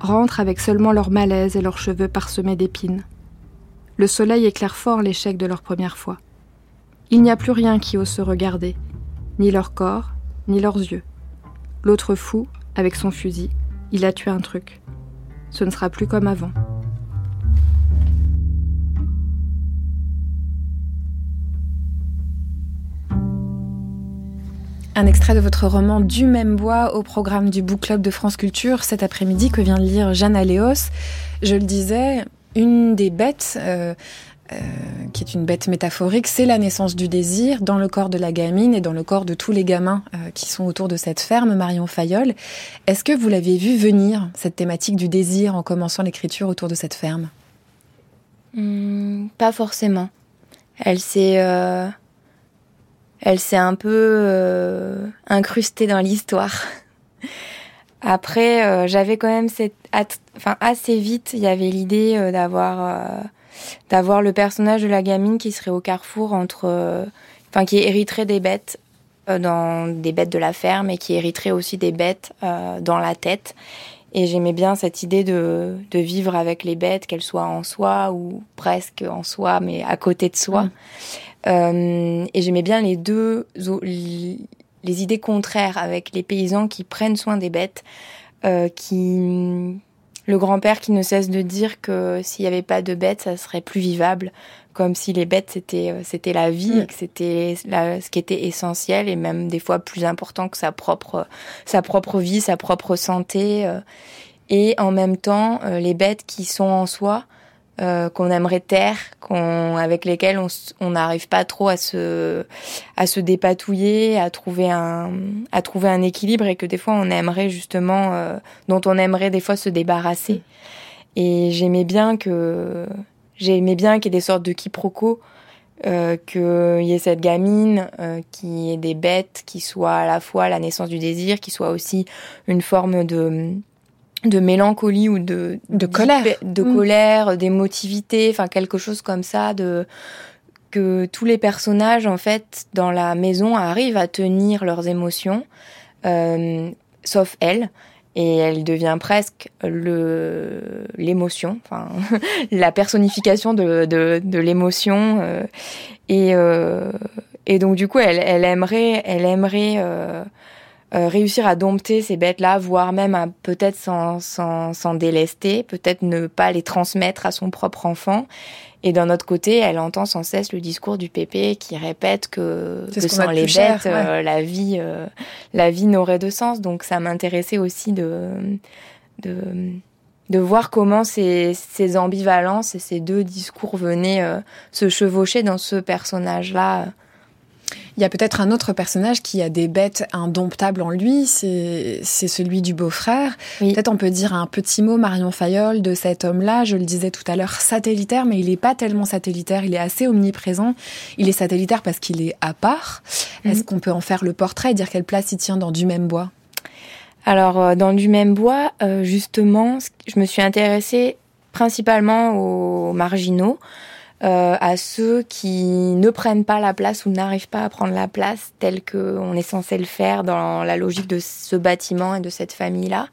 rentrent avec seulement leur malaise et leurs cheveux parsemés d'épines. Le soleil éclaire fort l'échec de leur première fois. Il n'y a plus rien qui ose se regarder, ni leur corps, ni leurs yeux. L'autre fou, avec son fusil, il a tué un truc. Ce ne sera plus comme avant. Un extrait de votre roman Du même bois au programme du Book Club de France Culture cet après-midi que vient de lire Jeanne Aléos. Je le disais, une des bêtes, euh, euh, qui est une bête métaphorique, c'est la naissance du désir dans le corps de la gamine et dans le corps de tous les gamins euh, qui sont autour de cette ferme, Marion Fayol. Est-ce que vous l'avez vu venir, cette thématique du désir, en commençant l'écriture autour de cette ferme? Hmm, Pas forcément. Elle s'est elle s'est un peu euh, incrustée dans l'histoire. Après, euh, j'avais quand même cette, enfin assez vite, il y avait l'idée euh, d'avoir, d'avoir le personnage de la gamine qui serait au carrefour entre, enfin qui hériterait des bêtes dans des bêtes de la ferme et qui hériterait aussi des bêtes dans la tête. Et j'aimais bien cette idée de, de vivre avec les bêtes, qu'elles soient en soi ou presque en soi, mais à côté de soi. Mmh. Euh, et j'aimais bien les deux, les idées contraires avec les paysans qui prennent soin des bêtes, euh, qui le grand-père qui ne cesse de dire que s'il n'y avait pas de bêtes, ça serait plus vivable, comme si les bêtes c'était euh, c'était la vie, et que c'était ce qui était essentiel et même des fois plus important que sa propre sa propre vie, sa propre santé. et en même temps, les bêtes qui sont en soi, euh, qu'on aimerait taire, qu'on, avec lesquels on n'arrive pas trop à se, à se dépatouiller, à trouver un, à trouver un équilibre et que des fois on aimerait justement, euh, dont on aimerait des fois se débarrasser. Et j'aimais bien que, j'aimais bien qu'il y ait des sortes de quiproquos, euh, qu'il y ait cette gamine euh, qui ait des bêtes, qui soit à la fois la naissance du désir, qui soit aussi une forme de de mélancolie ou de de colère de mm. colère d'émotivité enfin quelque chose comme ça de que tous les personnages en fait dans la maison arrivent à tenir leurs émotions euh, sauf elle et elle devient presque le l'émotion, enfin la personnification de, de, de l'émotion euh, et euh, et donc du coup elle, elle aimerait elle aimerait euh, réussir à dompter ces bêtes-là, voire même peut-être s'en délester, peut-être ne pas les transmettre à son propre enfant. Et d'un autre côté, elle entend sans cesse le discours du pépé qui répète que, que sans les bêtes, euh, la vie, euh, la vie n'aurait de sens. Donc ça m'intéressait aussi de, de, de voir comment ces, ces ambivalences et ces deux discours venaient se chevaucher dans ce personnage-là il y a peut-être un autre personnage qui a des bêtes indomptables en lui, c'est celui du beau-frère. Peut-être on peut dire un petit mot, Marion Fayol, de cet homme-là, je le disais tout à l'heure, satellitaire, mais il n'est pas tellement satellitaire, il est assez omniprésent. Il est satellitaire parce qu'il est à part. Mhm. Est-ce qu'on peut en faire le portrait et dire quelle place il tient dans du même bois? Alors, euh, dans du même bois, euh, justement, je me suis intéressée principalement aux marginaux. Euh, à ceux qui ne prennent pas la place ou n'arrivent pas à prendre la place telle qu'on est censé le faire dans la logique de ce bâtiment et de cette famille-là.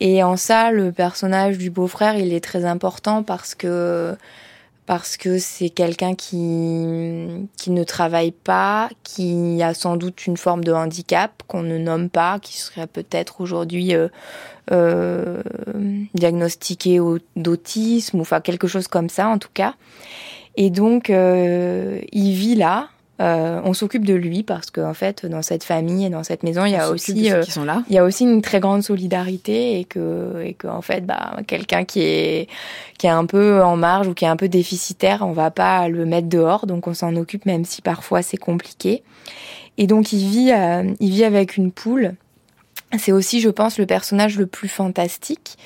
Et en ça, le personnage du beau-frère, il est très important parce que parce que c'est quelqu'un qui qui ne travaille pas, qui a sans doute une forme de handicap qu'on ne nomme pas, qui serait peut-être aujourd'hui euh, euh, diagnostiqué d'autisme ou enfin quelque chose comme ça en tout cas. Et donc, euh, il vit là. Euh, on s'occupe de lui parce qu'en en fait, dans cette famille et dans cette maison, il y a aussi, euh, il y a aussi une très grande solidarité et que, et que en fait, bah, quelqu'un qui est, qui est un peu en marge ou qui est un peu déficitaire, on va pas le mettre dehors, donc on s'en occupe même si parfois c'est compliqué. Et donc, il vit, euh, il vit avec une poule. C'est aussi, je pense, le personnage le plus fantastique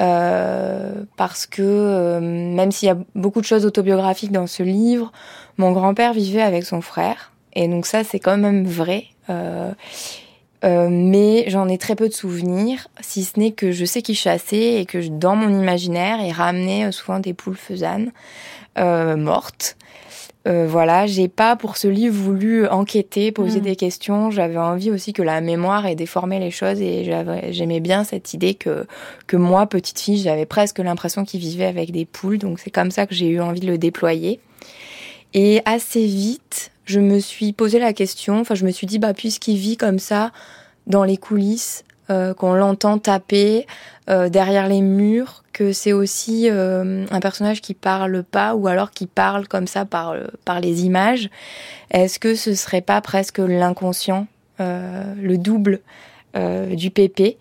euh, parce que euh, même s'il y a beaucoup de choses autobiographiques dans ce livre, mon grand-père vivait avec son frère, et donc ça c'est quand même vrai. Euh, mais j'en ai très peu de souvenirs, si ce n'est que je sais qu'il chassait et que dans mon imaginaire, il ramenait souvent des poules faisanes mortes. Euh, voilà, j'ai pas pour ce livre voulu enquêter, poser mm. des questions. J'avais envie aussi que la mémoire ait déformé les choses et j'aimais bien cette idée que que moi, petite fille, j'avais presque l'impression qu'il vivait avec des poules. Donc c'est comme ça que j'ai eu envie de le déployer. Et assez vite, je me suis posé la question. Enfin, je me suis dit, bah puisqu'il vit comme ça dans les coulisses, euh, qu'on l'entend taper euh, derrière les murs, que c'est aussi euh, un personnage qui parle pas ou alors qui parle comme ça par par les images. Est-ce que ce serait pas presque l'inconscient, le double du pépé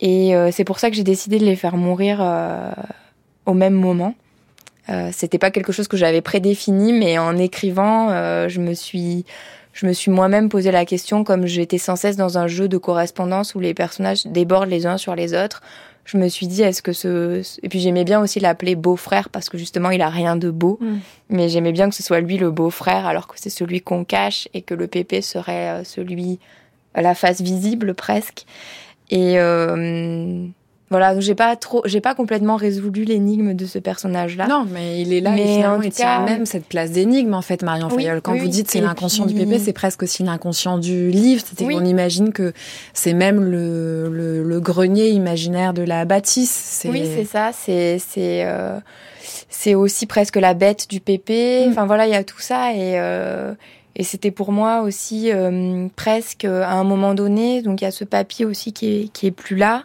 Et c'est pour ça que j'ai décidé de les faire mourir au même moment. C'était pas quelque chose que j'avais prédéfini, mais en écrivant, je me suis je me suis moi-même posé la question, comme j'étais sans cesse dans un jeu de correspondance où les personnages débordent les uns sur les autres. Je me suis dit, est-ce que ce... Et puis j'aimais bien aussi l'appeler beau-frère parce que justement, il a rien de beau. Mm. Mais j'aimais bien que ce soit lui le beau-frère alors que c'est celui qu'on cache et que le pépé serait euh, celui à la face visible presque. Et... Euh voilà, j'ai pas trop, j'ai pas complètement résolu l'énigme de ce personnage-là. Non, mais il est là mais et il tient même cette place d'énigme en fait, Marion Fayol. Quand vous dites c'est l'inconscient du pépé, c'est presque aussi l'inconscient du livre. C'est qu'on imagine que c'est même le, le, grenier imaginaire de la bâtisse. Oui, c'est ça. C'est c'est euh, c'est aussi presque la bête du pépé. Mm. Enfin voilà, il y a tout ça et euh, et c'était pour moi aussi euh, presque à un moment donné. Donc il y a ce papier aussi qui est qui est plus là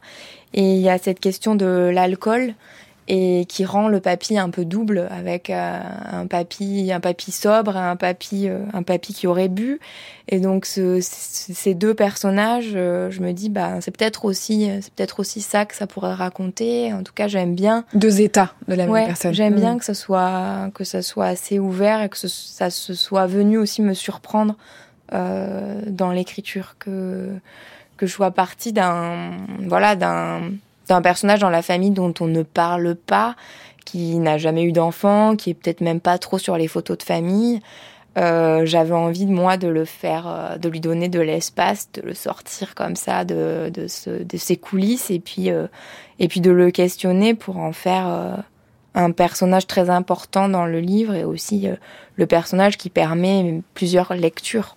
et il y a cette question de l'alcool et qui rend le papy un peu double avec euh, un papy un papy sobre et un papy euh, un papy qui aurait bu. Et donc ce, ces deux personnages euh, je me dis bah c'est peut-être aussi c'est peut-être aussi ça que ça pourrait raconter. En tout cas j'aime bien deux états de la même personne. j'aime bien mm. que ça soit que ça soit assez ouvert et que ça se soit venu aussi me surprendre dans l'écriture que que je sois partie d'un voilà d'un d'un personnage dans la famille dont on ne parle pas, qui n'a jamais eu d'enfant, qui est peut-être même pas trop sur les photos de famille. Euh, j'avais envie de moi de le faire, euh, de lui donner de l'espace, de le sortir comme ça de de, ses coulisses et puis euh, et puis de le questionner pour en faire un personnage très important dans le livre et aussi le personnage qui permet plusieurs lectures.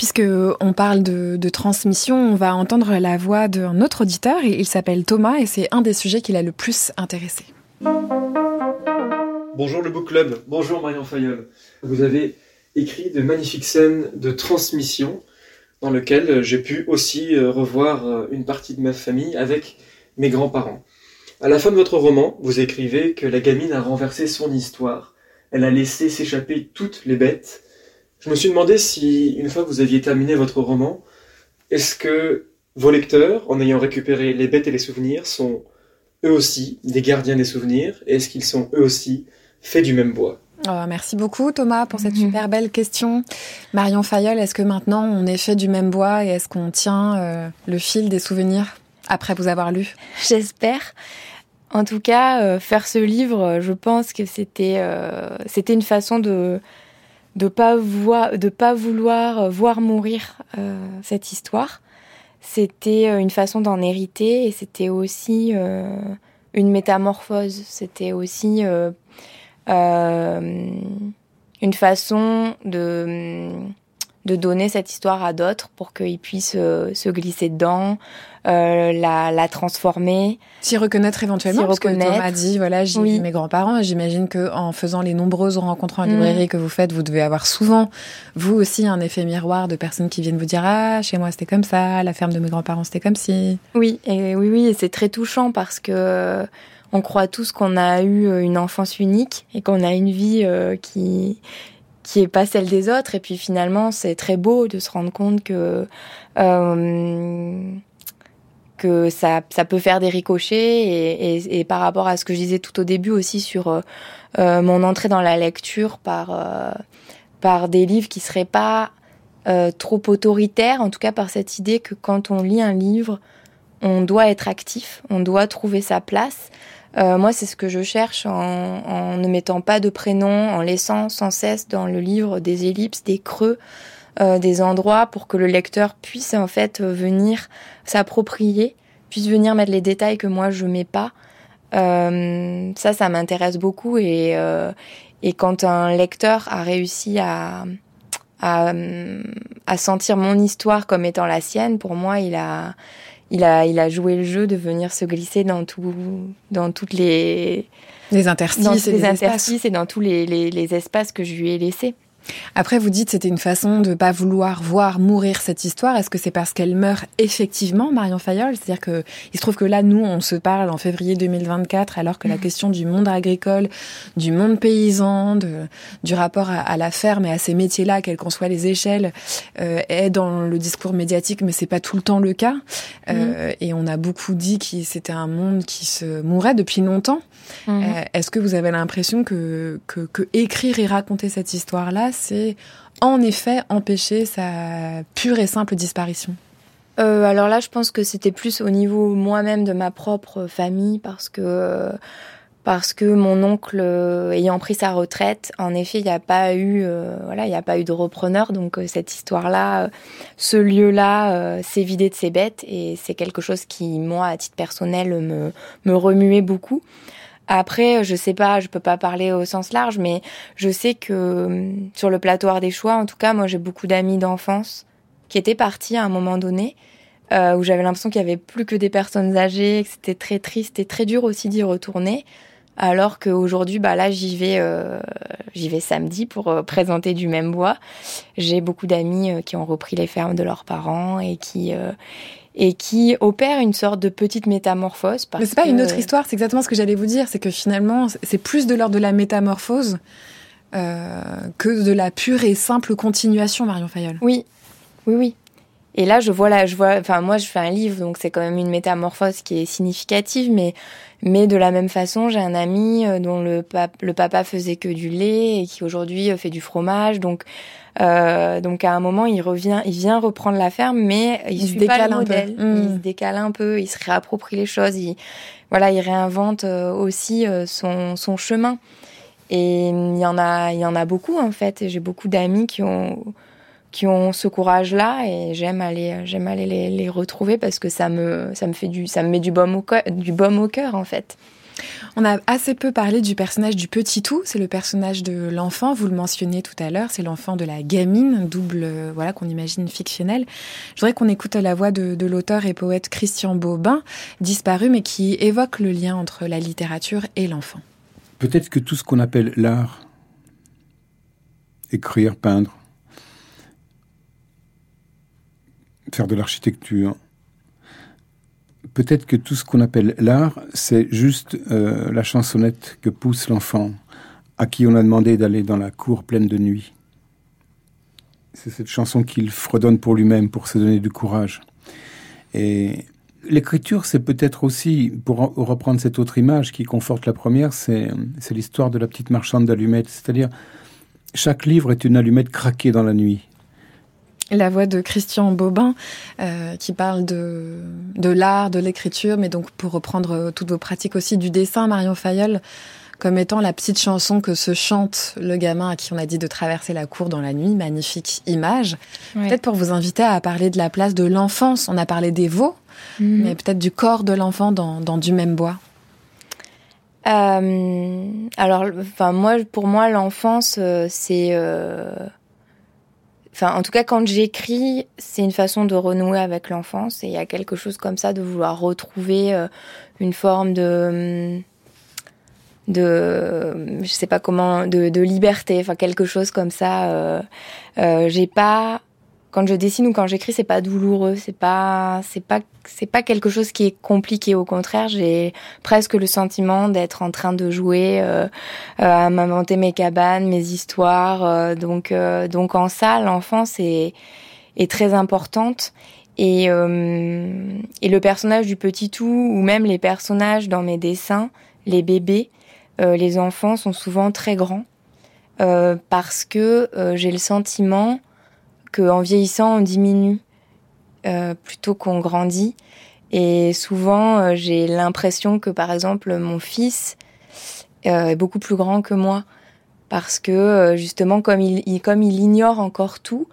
Puisque on parle de, transmission, on va entendre la voix d'un autre auditeur. Il s'appelle Thomas et c'est un des sujets qui l'a le plus intéressé. Bonjour le Book Club, bonjour Marion Fayol. Vous avez écrit de magnifiques scènes de transmission dans lesquelles j'ai pu aussi euh, revoir euh, une partie de ma famille avec mes grands-parents. À la fin de votre roman, vous écrivez que la gamine a renversé son histoire. Elle a laissé s'échapper toutes les bêtes. Je me suis demandé si, une fois que vous aviez terminé votre roman, est-ce que vos lecteurs, en ayant récupéré les bêtes et les souvenirs, sont eux aussi des gardiens des souvenirs Est-ce qu'ils sont eux aussi faits du même bois? Oh, merci beaucoup Thomas pour cette super belle question. Marion Fayol, est-ce que maintenant on est fait du même bois et est-ce qu'on tient euh, le fil des souvenirs après vous avoir lu? J'espère. En tout cas, euh, faire ce livre, je pense que c'était euh, c'était une façon de de pas de pas vouloir voir mourir cette histoire c'était euh, une façon d'en hériter et c'était aussi euh, une métamorphose. C'était aussi euh, une façon de de donner cette histoire à d'autres pour qu'ils puissent se glisser dedans, euh, la, la, transformer. S'y reconnaître éventuellement, parce reconnaître. que Thomas dit, voilà, j'ai oui. mes grands-parents, j'imagine que en faisant les nombreuses rencontres en librairie mm. que vous faites, vous devez avoir souvent, vous aussi, un effet miroir de personnes qui viennent vous dire, ah, chez moi c'était comme ça, la ferme de mes grands-parents c'était comme si. Oui, et oui, oui, et c'est très touchant parce que euh, on croit tous qu'on a eu euh, une enfance unique et qu'on a une vie qui qui est pas celle des autres et puis finalement c'est très beau de se rendre compte que euh, que ça, ça peut faire des ricochets et, par rapport à ce que je disais tout au début aussi sur euh, euh mon entrée dans la lecture par par des livres qui seraient pas trop autoritaires, en tout cas par cette idée que quand on lit un livre, on doit être actif, on doit trouver sa place. Euh, moi, c'est ce que je cherche en, en, ne mettant pas de prénom, en laissant sans cesse dans le livre des ellipses, des creux, euh, des endroits pour que le lecteur puisse en fait venir s'approprier, puisse venir mettre les détails que moi je mets pas. Euh, ça, ça m'intéresse beaucoup et, euh, et quand un lecteur a réussi à, à, à, sentir mon histoire comme étant la sienne, pour moi, il a, il a, il a joué le jeu de venir se glisser dans tout, dans toutes les, les interstices, et les, interstices et dans tous les, les, les espaces que je lui ai laissés. Après, vous dites c'était une façon de pas vouloir voir mourir cette histoire. Est-ce que c'est parce qu'elle meurt effectivement, Marion Fayol? C'est-à-dire que il se trouve que là, nous, on se parle en février 2024, alors que la mm. question du monde agricole, du monde paysan, de, du rapport à, la ferme et à ces métiers-là, quelles qu'en soient les échelles, euh, est dans le discours médiatique, mais c'est pas tout le temps le cas. Euh, mm. Et on a beaucoup dit que c'était un monde qui se mourait depuis longtemps. Mm. Euh, est-ce que vous avez l'impression que, que, que écrire et raconter cette histoire-là c'est en effet empêcher sa pure et simple disparition euh, alors là, je pense que c'était plus au niveau moi-même de ma propre famille parce que parce que mon oncle euh, ayant pris sa retraite, en effet, il n'y a pas eu euh, voilà, il a pas eu de repreneur donc cette histoire-là, ce lieu-là s'est vidé de ses bêtes et c'est quelque chose qui moi à titre personnel me me remuait beaucoup. Après, je sais pas, je peux pas parler au sens large, mais je sais que euh, sur le plateau des choix, en tout cas, moi j'ai beaucoup d'amis d'enfance qui étaient partis à un moment donné, euh, où j'avais l'impression qu'il y avait plus que des personnes âgées, que c'était très triste et très dur aussi d'y retourner. Alors qu'aujourd'hui, bah là, j'y vais, euh, j'y vais samedi pour euh, présenter du même bois. J'ai beaucoup d'amis qui ont repris les fermes de leurs parents et qui et qui opère une sorte de petite métamorphose. Mais c'est pas une autre histoire, c'est exactement ce que j'allais vous dire, c'est que finalement, c'est plus de l'ordre de la métamorphose euh, que de la pure et simple continuation, Marion Fayol. Oui, oui, oui. Et là, je vois là, je vois, enfin moi, je fais un livre, donc c'est quand même une métamorphose qui est significative, mais mais de la même façon, j'ai un ami euh, dont le, le papa faisait que du lait et qui aujourd'hui euh, fait du fromage, donc euh, donc à un moment, il revient, il vient reprendre la ferme, mais il, se décale un peu. Il hmm. se décale un peu, il se réapproprie les choses. Il, voilà, il réinvente euh, aussi son, son chemin. Et il y en a, il y en a beaucoup en fait. J'ai beaucoup d'amis qui ont qui ont ce courage-là et j'aime aller, j'aime aller les, les, retrouver parce que ça me, ça me fait du, ça me met du baume au cœur, du baume au cœur en fait. On a assez peu parlé du personnage du petit tout, c'est le personnage de l'enfant, vous le mentionnez tout à l'heure, c'est l'enfant de la gamine, double, euh, voilà, qu'on imagine fictionnel. Je voudrais qu'on écoute la voix de, de l'auteur et poète Christian Bobin, disparu, mais qui évoque le lien entre la littérature et l'enfant. Peut-être que tout ce qu'on appelle l'art, écrire, peindre, faire de l'architecture, peut-être que tout ce qu'on appelle l'art, c'est juste euh, la chansonnette que pousse l'enfant, à qui on a demandé d'aller dans la cour pleine de nuit. C'est cette chanson qu'il fredonne pour lui-même, pour se donner du courage. Et l'écriture, c'est peut-être aussi, pour reprendre cette autre image qui conforte la première, c'est l'histoire de la petite marchande d'allumettes. C'est-à-dire, chaque livre est une allumette craquée dans la nuit la voix de Christian Bobin euh, qui parle de, de l'art, de l'écriture, mais donc pour reprendre euh, toutes vos pratiques aussi du dessin, Marion Fayol, comme étant la petite chanson que se chante le gamin à qui on a dit de traverser la cour dans la nuit. Magnifique image. Peut-être pour vous inviter à parler de la place de l'enfance. On a parlé des veaux, mhm. mais peut-être du corps de l'enfant dans, dans du même bois. Euh, alors, enfin moi, pour moi, l'enfance, euh, c'est euh, En tout cas, quand j'écris, c'est une façon de renouer avec l'enfance et il y a quelque chose comme ça de vouloir retrouver euh, une forme de de je sais pas comment de, de liberté enfin quelque chose comme ça euh, euh, j'ai pas quand je dessine ou quand j'écris, c'est pas douloureux, c'est pas, c'est pas, c'est pas quelque chose qui est compliqué. Au contraire, j'ai presque le sentiment d'être en train de jouer, euh, euh à m'inventer mes cabanes, mes histoires. Euh, donc, euh, donc en ça, l'enfance est, est très importante. Et, et le personnage du petit tout, ou même les personnages dans mes dessins, les bébés, les enfants sont souvent très grands parce que j'ai le sentiment qu'en vieillissant, on diminue euh, plutôt qu'on grandit. Et souvent, euh, j'ai l'impression que, par exemple, mon fils euh, est beaucoup plus grand que moi. Parce que, justement, comme il, comme il ignore encore tout,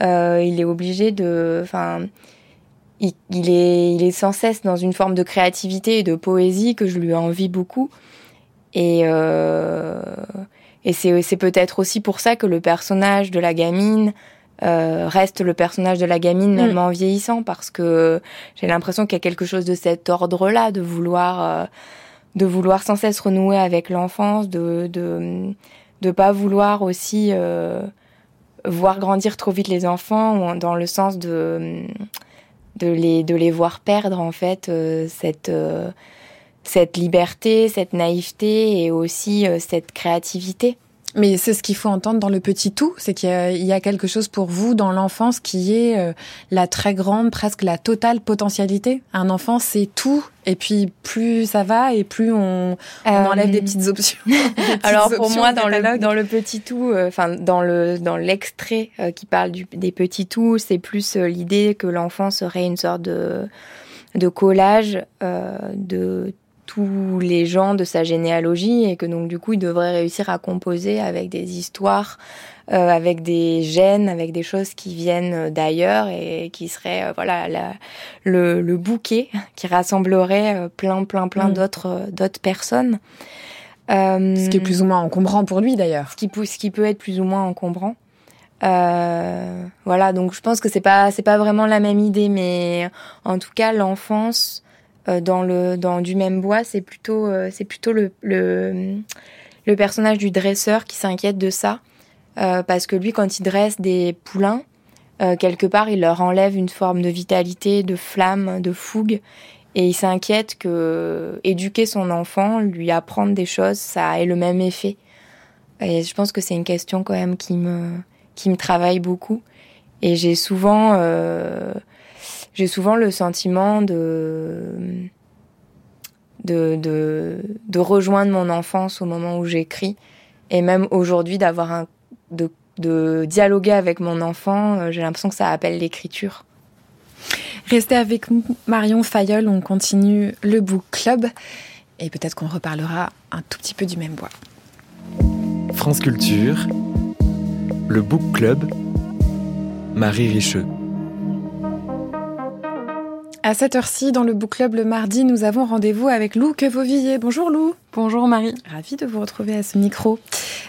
il est obligé de... Enfin, il, est, il est sans cesse dans une forme de créativité et de poésie que je lui envie beaucoup. Et, et c'est peut-être aussi pour ça que le personnage de la gamine euh, reste le personnage de la gamine même mm. en vieillissant parce que j'ai l'impression qu'il y a quelque chose de cet ordre-là de vouloir euh, de vouloir sans cesse renouer avec l'enfance de de de pas vouloir aussi euh, voir grandir trop vite les enfants dans le sens de de les de les voir perdre en fait cette cette liberté cette naïveté et aussi cette créativité mais c'est ce qu'il faut entendre dans le petit tout, c'est qu'il y, a quelque chose pour vous dans l'enfance qui est euh, la très grande, presque la totale potentialité. Un enfant, c'est tout, et puis plus ça va, et plus on, on euh, enlève des petites options. Alors pour moi, dans le, dans le petit tout, euh, enfin dans le dans l'extrait qui parle du, des petits tout, c'est plus l'idée que l'enfant serait une sorte de de collage de tous les gens de sa généalogie et que donc du coup il devrait réussir à composer avec des histoires, euh, avec des gènes, avec des choses qui viennent d'ailleurs et qui seraient euh, voilà le, le, bouquet qui rassemblerait euh, plein plein plein mm. d'autres d'autres personnes. ce qui est plus ou moins encombrant pour lui d'ailleurs. Ce qui, ce qui peut être plus ou moins encombrant. voilà, donc je pense que c'est pas c'est pas vraiment la même idée, mais en tout cas l'enfance euh, dans le dans du même bois, c'est plutôt euh, c'est plutôt le, le, le personnage du dresseur qui s'inquiète de ça. Euh, parce que lui quand il dresse des poulains quelque part il leur enlève une forme de vitalité, de flamme, de fougue. Et il s'inquiète que éduquer son enfant, lui apprendre des choses, ça ait le même effet. Et je pense que c'est une question quand même qui me qui me travaille beaucoup. Et j'ai souvent j'ai souvent le sentiment de, de, de, rejoindre mon enfance au moment où j'écris. Et même aujourd'hui, d'avoir un, de, de dialoguer avec mon enfant, euh, j'ai l'impression que ça appelle l'écriture. Restez avec nous, Marion Fayol, on continue le Book Club et peut-être qu'on reparlera un tout petit peu du même bois. France Culture, le Book Club, Marie Richeux. À cette heure-ci, dans le Book Club le mardi, nous avons rendez-vous avec Lou Quevauvillé. Bonjour Lou. Bonjour Marie. Ravie de vous retrouver à ce micro.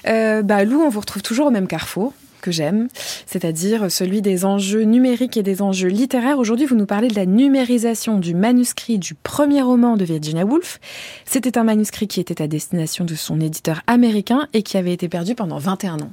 Euh, bah, Lou, on vous retrouve toujours au même carrefour que j'aime, c'est-à-dire celui des enjeux numériques et des enjeux littéraires. Aujourd'hui, vous nous parlez de la numérisation du manuscrit du premier roman de Virginia Woolf. C'était un manuscrit qui était à destination de son éditeur américain et qui avait été perdu pendant 21 ans.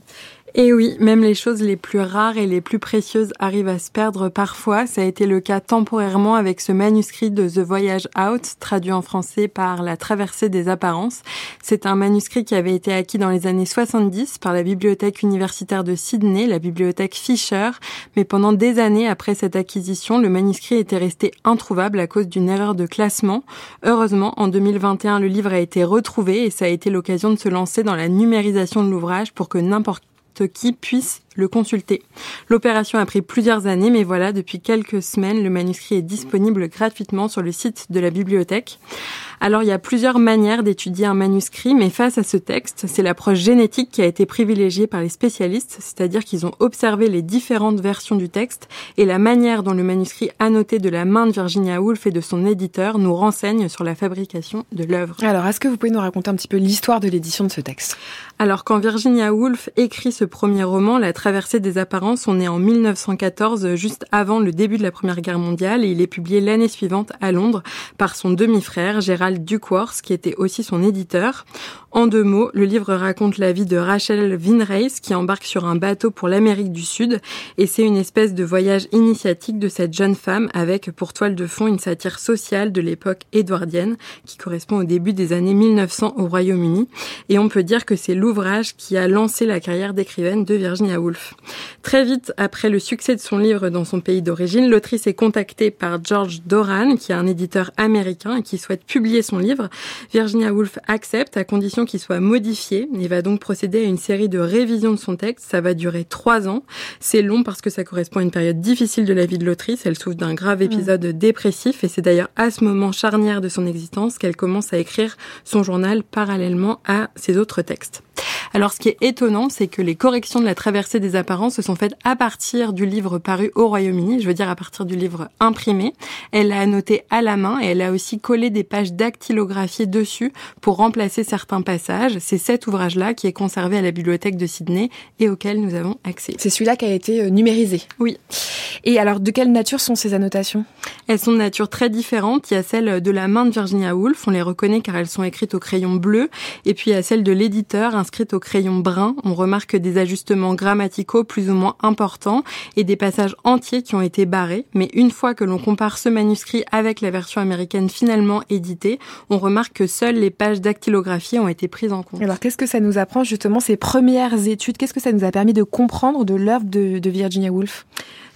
Et oui, même les choses les plus rares et les plus précieuses arrivent à se perdre parfois. Ça a été le cas temporairement avec ce manuscrit de The Voyage Out, traduit en français par La traversée des apparences. C'est un manuscrit qui avait été acquis dans les années 70 par la bibliothèque universitaire de Sydney, la bibliothèque Fisher. Mais pendant des années après cette acquisition, le manuscrit était resté introuvable à cause d'une erreur de classement. Heureusement, en 2021, le livre a été retrouvé et ça a été l'occasion de se lancer dans la numérisation de l'ouvrage pour que n'importe qui puisse le consulter. L'opération a pris plusieurs années, mais voilà, depuis quelques semaines, le manuscrit est disponible gratuitement sur le site de la bibliothèque. Alors, il y a plusieurs manières d'étudier un manuscrit, mais face à ce texte, c'est l'approche génétique qui a été privilégiée par les spécialistes, c'est-à-dire qu'ils ont observé les différentes versions du texte et la manière dont le manuscrit annoté de la main de Virginia Woolf et de son éditeur nous renseigne sur la fabrication de l'œuvre. Alors, est-ce que vous pouvez nous raconter un petit peu l'histoire de l'édition de ce texte? Alors, quand Virginia Woolf écrit ce premier roman, La traversée des apparences, on est en 1914, juste avant le début de la Première Guerre mondiale, et il est publié l'année suivante à Londres par son demi-frère, Gérald Duckworth, qui était aussi son éditeur. En deux mots, le livre raconte la vie de Rachel Vinrace qui embarque sur un bateau pour l'Amérique du Sud et c'est une espèce de voyage initiatique de cette jeune femme avec pour toile de fond une satire sociale de l'époque édouardienne qui correspond au début des années 1900 au Royaume-Uni et on peut dire que c'est l'ouvrage qui a lancé la carrière d'écrivaine de Virginia Woolf. Très vite après le succès de son livre dans son pays d'origine, l'autrice est contactée par George Doran qui est un éditeur américain et qui souhaite publier son livre. Virginia Woolf accepte à condition qu'il soit modifié. Il va donc procéder à une série de révisions de son texte. Ça va durer trois ans. C'est long parce que ça correspond à une période difficile de la vie de l'autrice. Elle souffre d'un grave épisode dépressif et c'est d'ailleurs à ce moment charnière de son existence qu'elle commence à écrire son journal parallèlement à ses autres textes. Alors, ce qui est étonnant, c'est que les corrections de la traversée des apparences se sont faites à partir du livre paru au Royaume-Uni, je veux dire à partir du livre imprimé. Elle l'a annoté à la main et elle a aussi collé des pages dactylographiées dessus pour remplacer certains passages. C'est cet ouvrage-là qui est conservé à la bibliothèque de Sydney et auquel nous avons accès. C'est celui-là qui a été euh, numérisé. Oui. Et alors, de quelle nature sont ces annotations? Elles sont de nature très différente. Il y a celle de la main de Virginia Woolf, on les reconnaît car elles sont écrites au crayon bleu, et puis il y a celle de l'éditeur inscrite au crayon brun. On remarque des ajustements grammaticaux plus ou moins importants et des passages entiers qui ont été barrés. Mais une fois que l'on compare ce manuscrit avec la version américaine finalement éditée, on remarque que seules les pages dactylographiées ont été prises en compte. Alors, qu'est-ce que ça nous apprend justement ces premières études? Qu'est-ce que ça nous a permis de comprendre de l'œuvre de Virginia Woolf?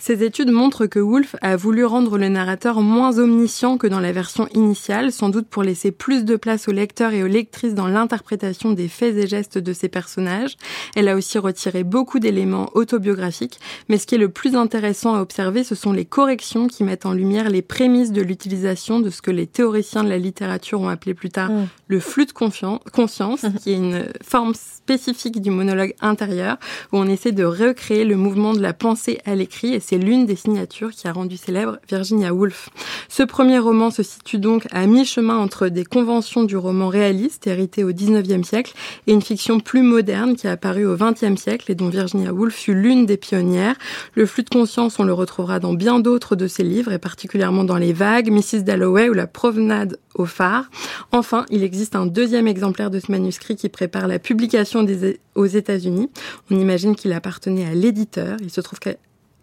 Ces études montrent que Woolf a voulu rendre le narrateur moins omniscient que dans la version initiale, sans doute pour laisser plus de place aux lecteurs et aux lectrices dans l'interprétation des faits et gestes de ses personnages. Elle a aussi retiré beaucoup d'éléments autobiographiques, mais ce qui est le plus intéressant à observer, ce sont les corrections qui mettent en lumière les prémices de l'utilisation de ce que les théoriciens de la littérature ont appelé plus tard Mm. le flux de conscience, qui est une forme spécifique du monologue intérieur, où on essaie de recréer le mouvement de la pensée à l'écrit, et c'est l'une des signatures qui a rendu célèbre Virginia Woolf. Ce premier roman se situe donc à mi-chemin entre des conventions du roman réaliste, hérité au XIXe siècle, et une fiction plus moderne qui a apparu au XXe siècle et dont Virginia Woolf fut l'une des pionnières. Le flux de conscience, on le retrouvera dans bien d'autres de ses livres, et particulièrement dans Les Vagues, Mrs. Dalloway ou La Promenade au phare. Enfin, il existe un deuxième exemplaire de ce manuscrit qui prépare la publication aux États-Unis. On imagine qu'il appartenait à l'éditeur. Il se trouve qu'à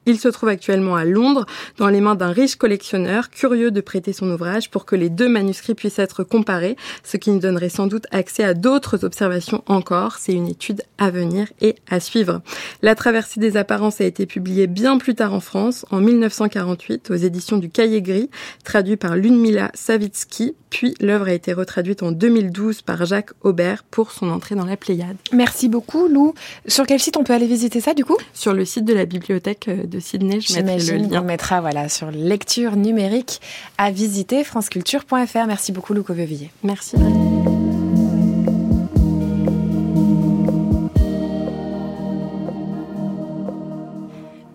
il se trouve actuellement à Londres, dans les mains d'un riche collectionneur, curieux de prêter son ouvrage pour que les deux manuscrits puissent être comparés, ce qui nous donnerait sans doute accès à d'autres observations encore. C'est une étude à venir et à suivre. La traversée des apparences a été publiée bien plus tard en France, en 1948, aux éditions du Cahier Gris, traduit par Ludmila Savitsky, puis l'œuvre a été retraduite en 2012 par Jacques Aubert pour son entrée dans la Pléiade. Merci beaucoup, Lou. Sur quel site on peut aller visiter ça, du coup? Sur le site de la bibliothèque de Sydney, je mettrai le lien. qu'on mettra voilà, sur lecture numérique à visiter franceculture.fr. Merci beaucoup, Lou Covevilliers. Merci.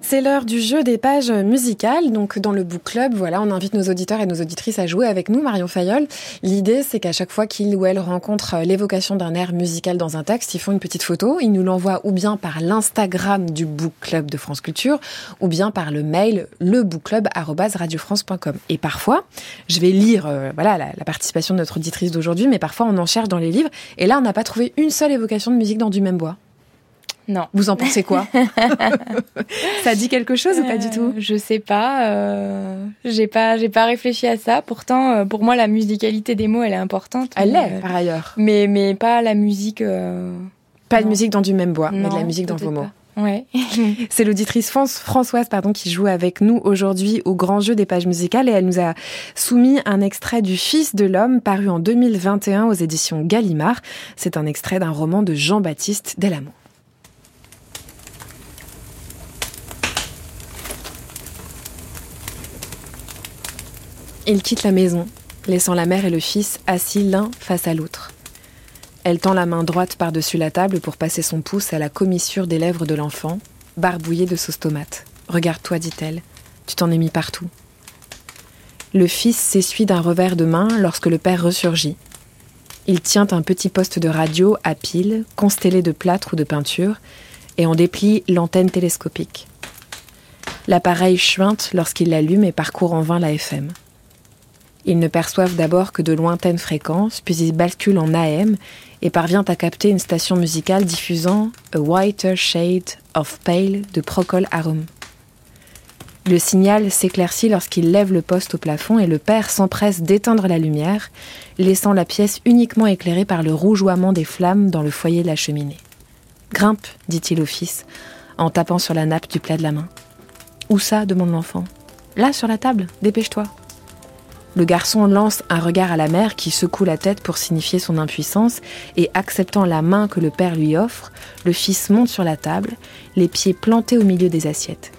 C'est l'heure du jeu des pages musicales. Donc, dans le book club, voilà, on invite nos auditeurs et nos auditrices à jouer avec nous, Marion Fayol. L'idée, c'est qu'à chaque fois qu'ils ou elles rencontrent l'évocation d'un air musical dans un texte, ils font une petite photo. Ils nous l'envoient ou bien par l'Instagram du book club de France Culture, ou bien par le mail lebookclub@radiofrance.com. Et parfois, je vais lire, euh, voilà, la, la, participation de notre auditrice d'aujourd'hui, mais parfois on en cherche dans les livres. Et là, on n'a pas trouvé une seule évocation de musique dans du même bois. Non. Vous en pensez quoi Ça dit quelque chose ou pas du tout Euh, Je sais pas. Euh, j'ai pas, j'ai pas réfléchi à ça. Pourtant, euh, pour moi, la musicalité des mots, elle est importante. Elle l'est, par ailleurs. Mais mais pas la musique. Pas de musique dans du même bois, mais de la musique dans vos mots. pas. Ouais. C'est l'auditrice France- Françoise pardon, qui joue avec nous aujourd'hui au grand jeu des pages musicales et elle nous a soumis un extrait du Fils de l'homme paru en 2021 aux éditions Gallimard. C'est un extrait d'un roman de Jean-Baptiste Delamont. Il quitte la maison, laissant la mère et le fils assis l'un face à l'autre. Elle tend la main droite par-dessus la table pour passer son pouce à la commissure des lèvres de l'enfant, barbouillée de sauce tomate. Regarde-toi, dit-elle, tu t'en es mis partout. Le fils s'essuie d'un revers de main lorsque le père ressurgit. Il tient un petit poste de radio à pile, constellé de plâtre ou de peinture, et en déplie l'antenne télescopique. L'appareil chuinte lorsqu'il l'allume et parcourt en vain la FM. Ils ne perçoivent d'abord que de lointaines fréquences, puis il bascule en AM et parvient à capter une station musicale diffusant A Whiter Shade of Pale de Procol Harum. Le signal s'éclaircit lorsqu'il lève le poste au plafond et le père s'empresse d'éteindre la lumière, laissant la pièce uniquement éclairée par le rougeoiement des flammes dans le foyer de la cheminée. Grimpe, dit-il au fils, en tapant sur la nappe du plat de la main. Où ça? demande l'enfant. Là, sur la table, dépêche-toi. Le garçon lance un regard à la mère qui secoue la tête pour signifier son impuissance et acceptant la main que le père lui offre, le fils monte sur la table, les pieds plantés au milieu des assiettes.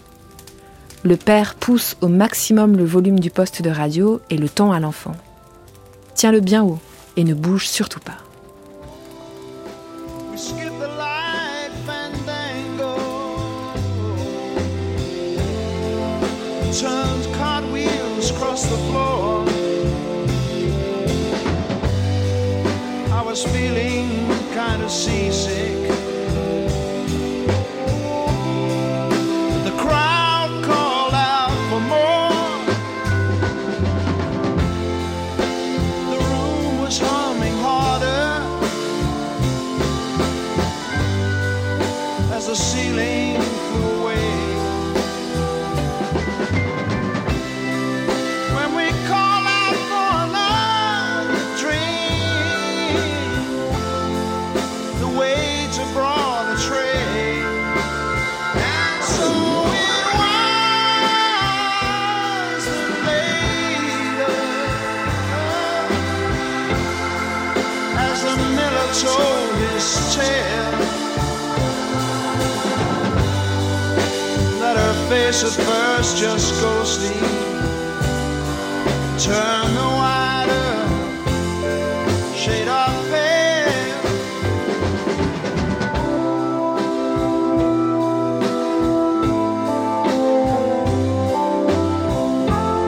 Le père pousse au maximum le volume du poste de radio et le tend à l'enfant. Tiens-le bien haut et ne bouge surtout pas. curtains cross the floor. I was feeling kind of seasick. Just ghostly turn the wider shade of pale.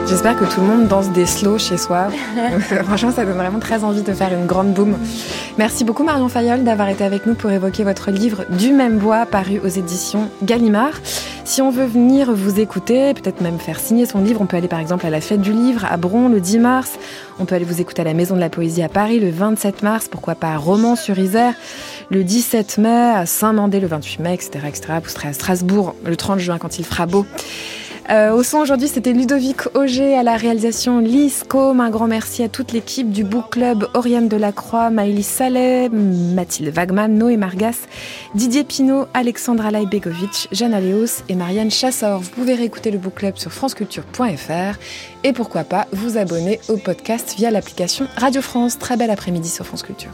J'espère que tout le monde danse des slows chez soi. Franchement, ça donne vraiment très envie de faire une grande boom. Merci beaucoup Marion Fayol d'avoir été avec nous pour évoquer votre livre Du même bois paru aux éditions Gallimard. Si on veut venir vous écouter, peut-être même faire signer son livre, on peut aller par exemple à la fête du livre à Bron le 10 mars. On peut aller vous écouter à la Maison de la Poésie à Paris le 27 mars, pourquoi pas à Romans-sur-Isère le 17 mai, à Saint-Mandé le 28 mai, etc., etc. Vous serez à Strasbourg le 30 juin quand il fera beau. Euh, au son aujourd'hui, c'était Ludovic Auger à la réalisation Lise Combe. Un grand merci à toute l'équipe du Book Club, Oriane Delacroix, Maëlys Saleh, Mathilde Wagman, Noé Margas, Didier Pinault, Alexandra Laibegovic, Jeanne Aléos et Marianne Chassor. Vous pouvez réécouter le Book Club sur franceculture.fr et pourquoi pas vous abonner au podcast via l'application Radio France. Très bel après-midi sur France Culture.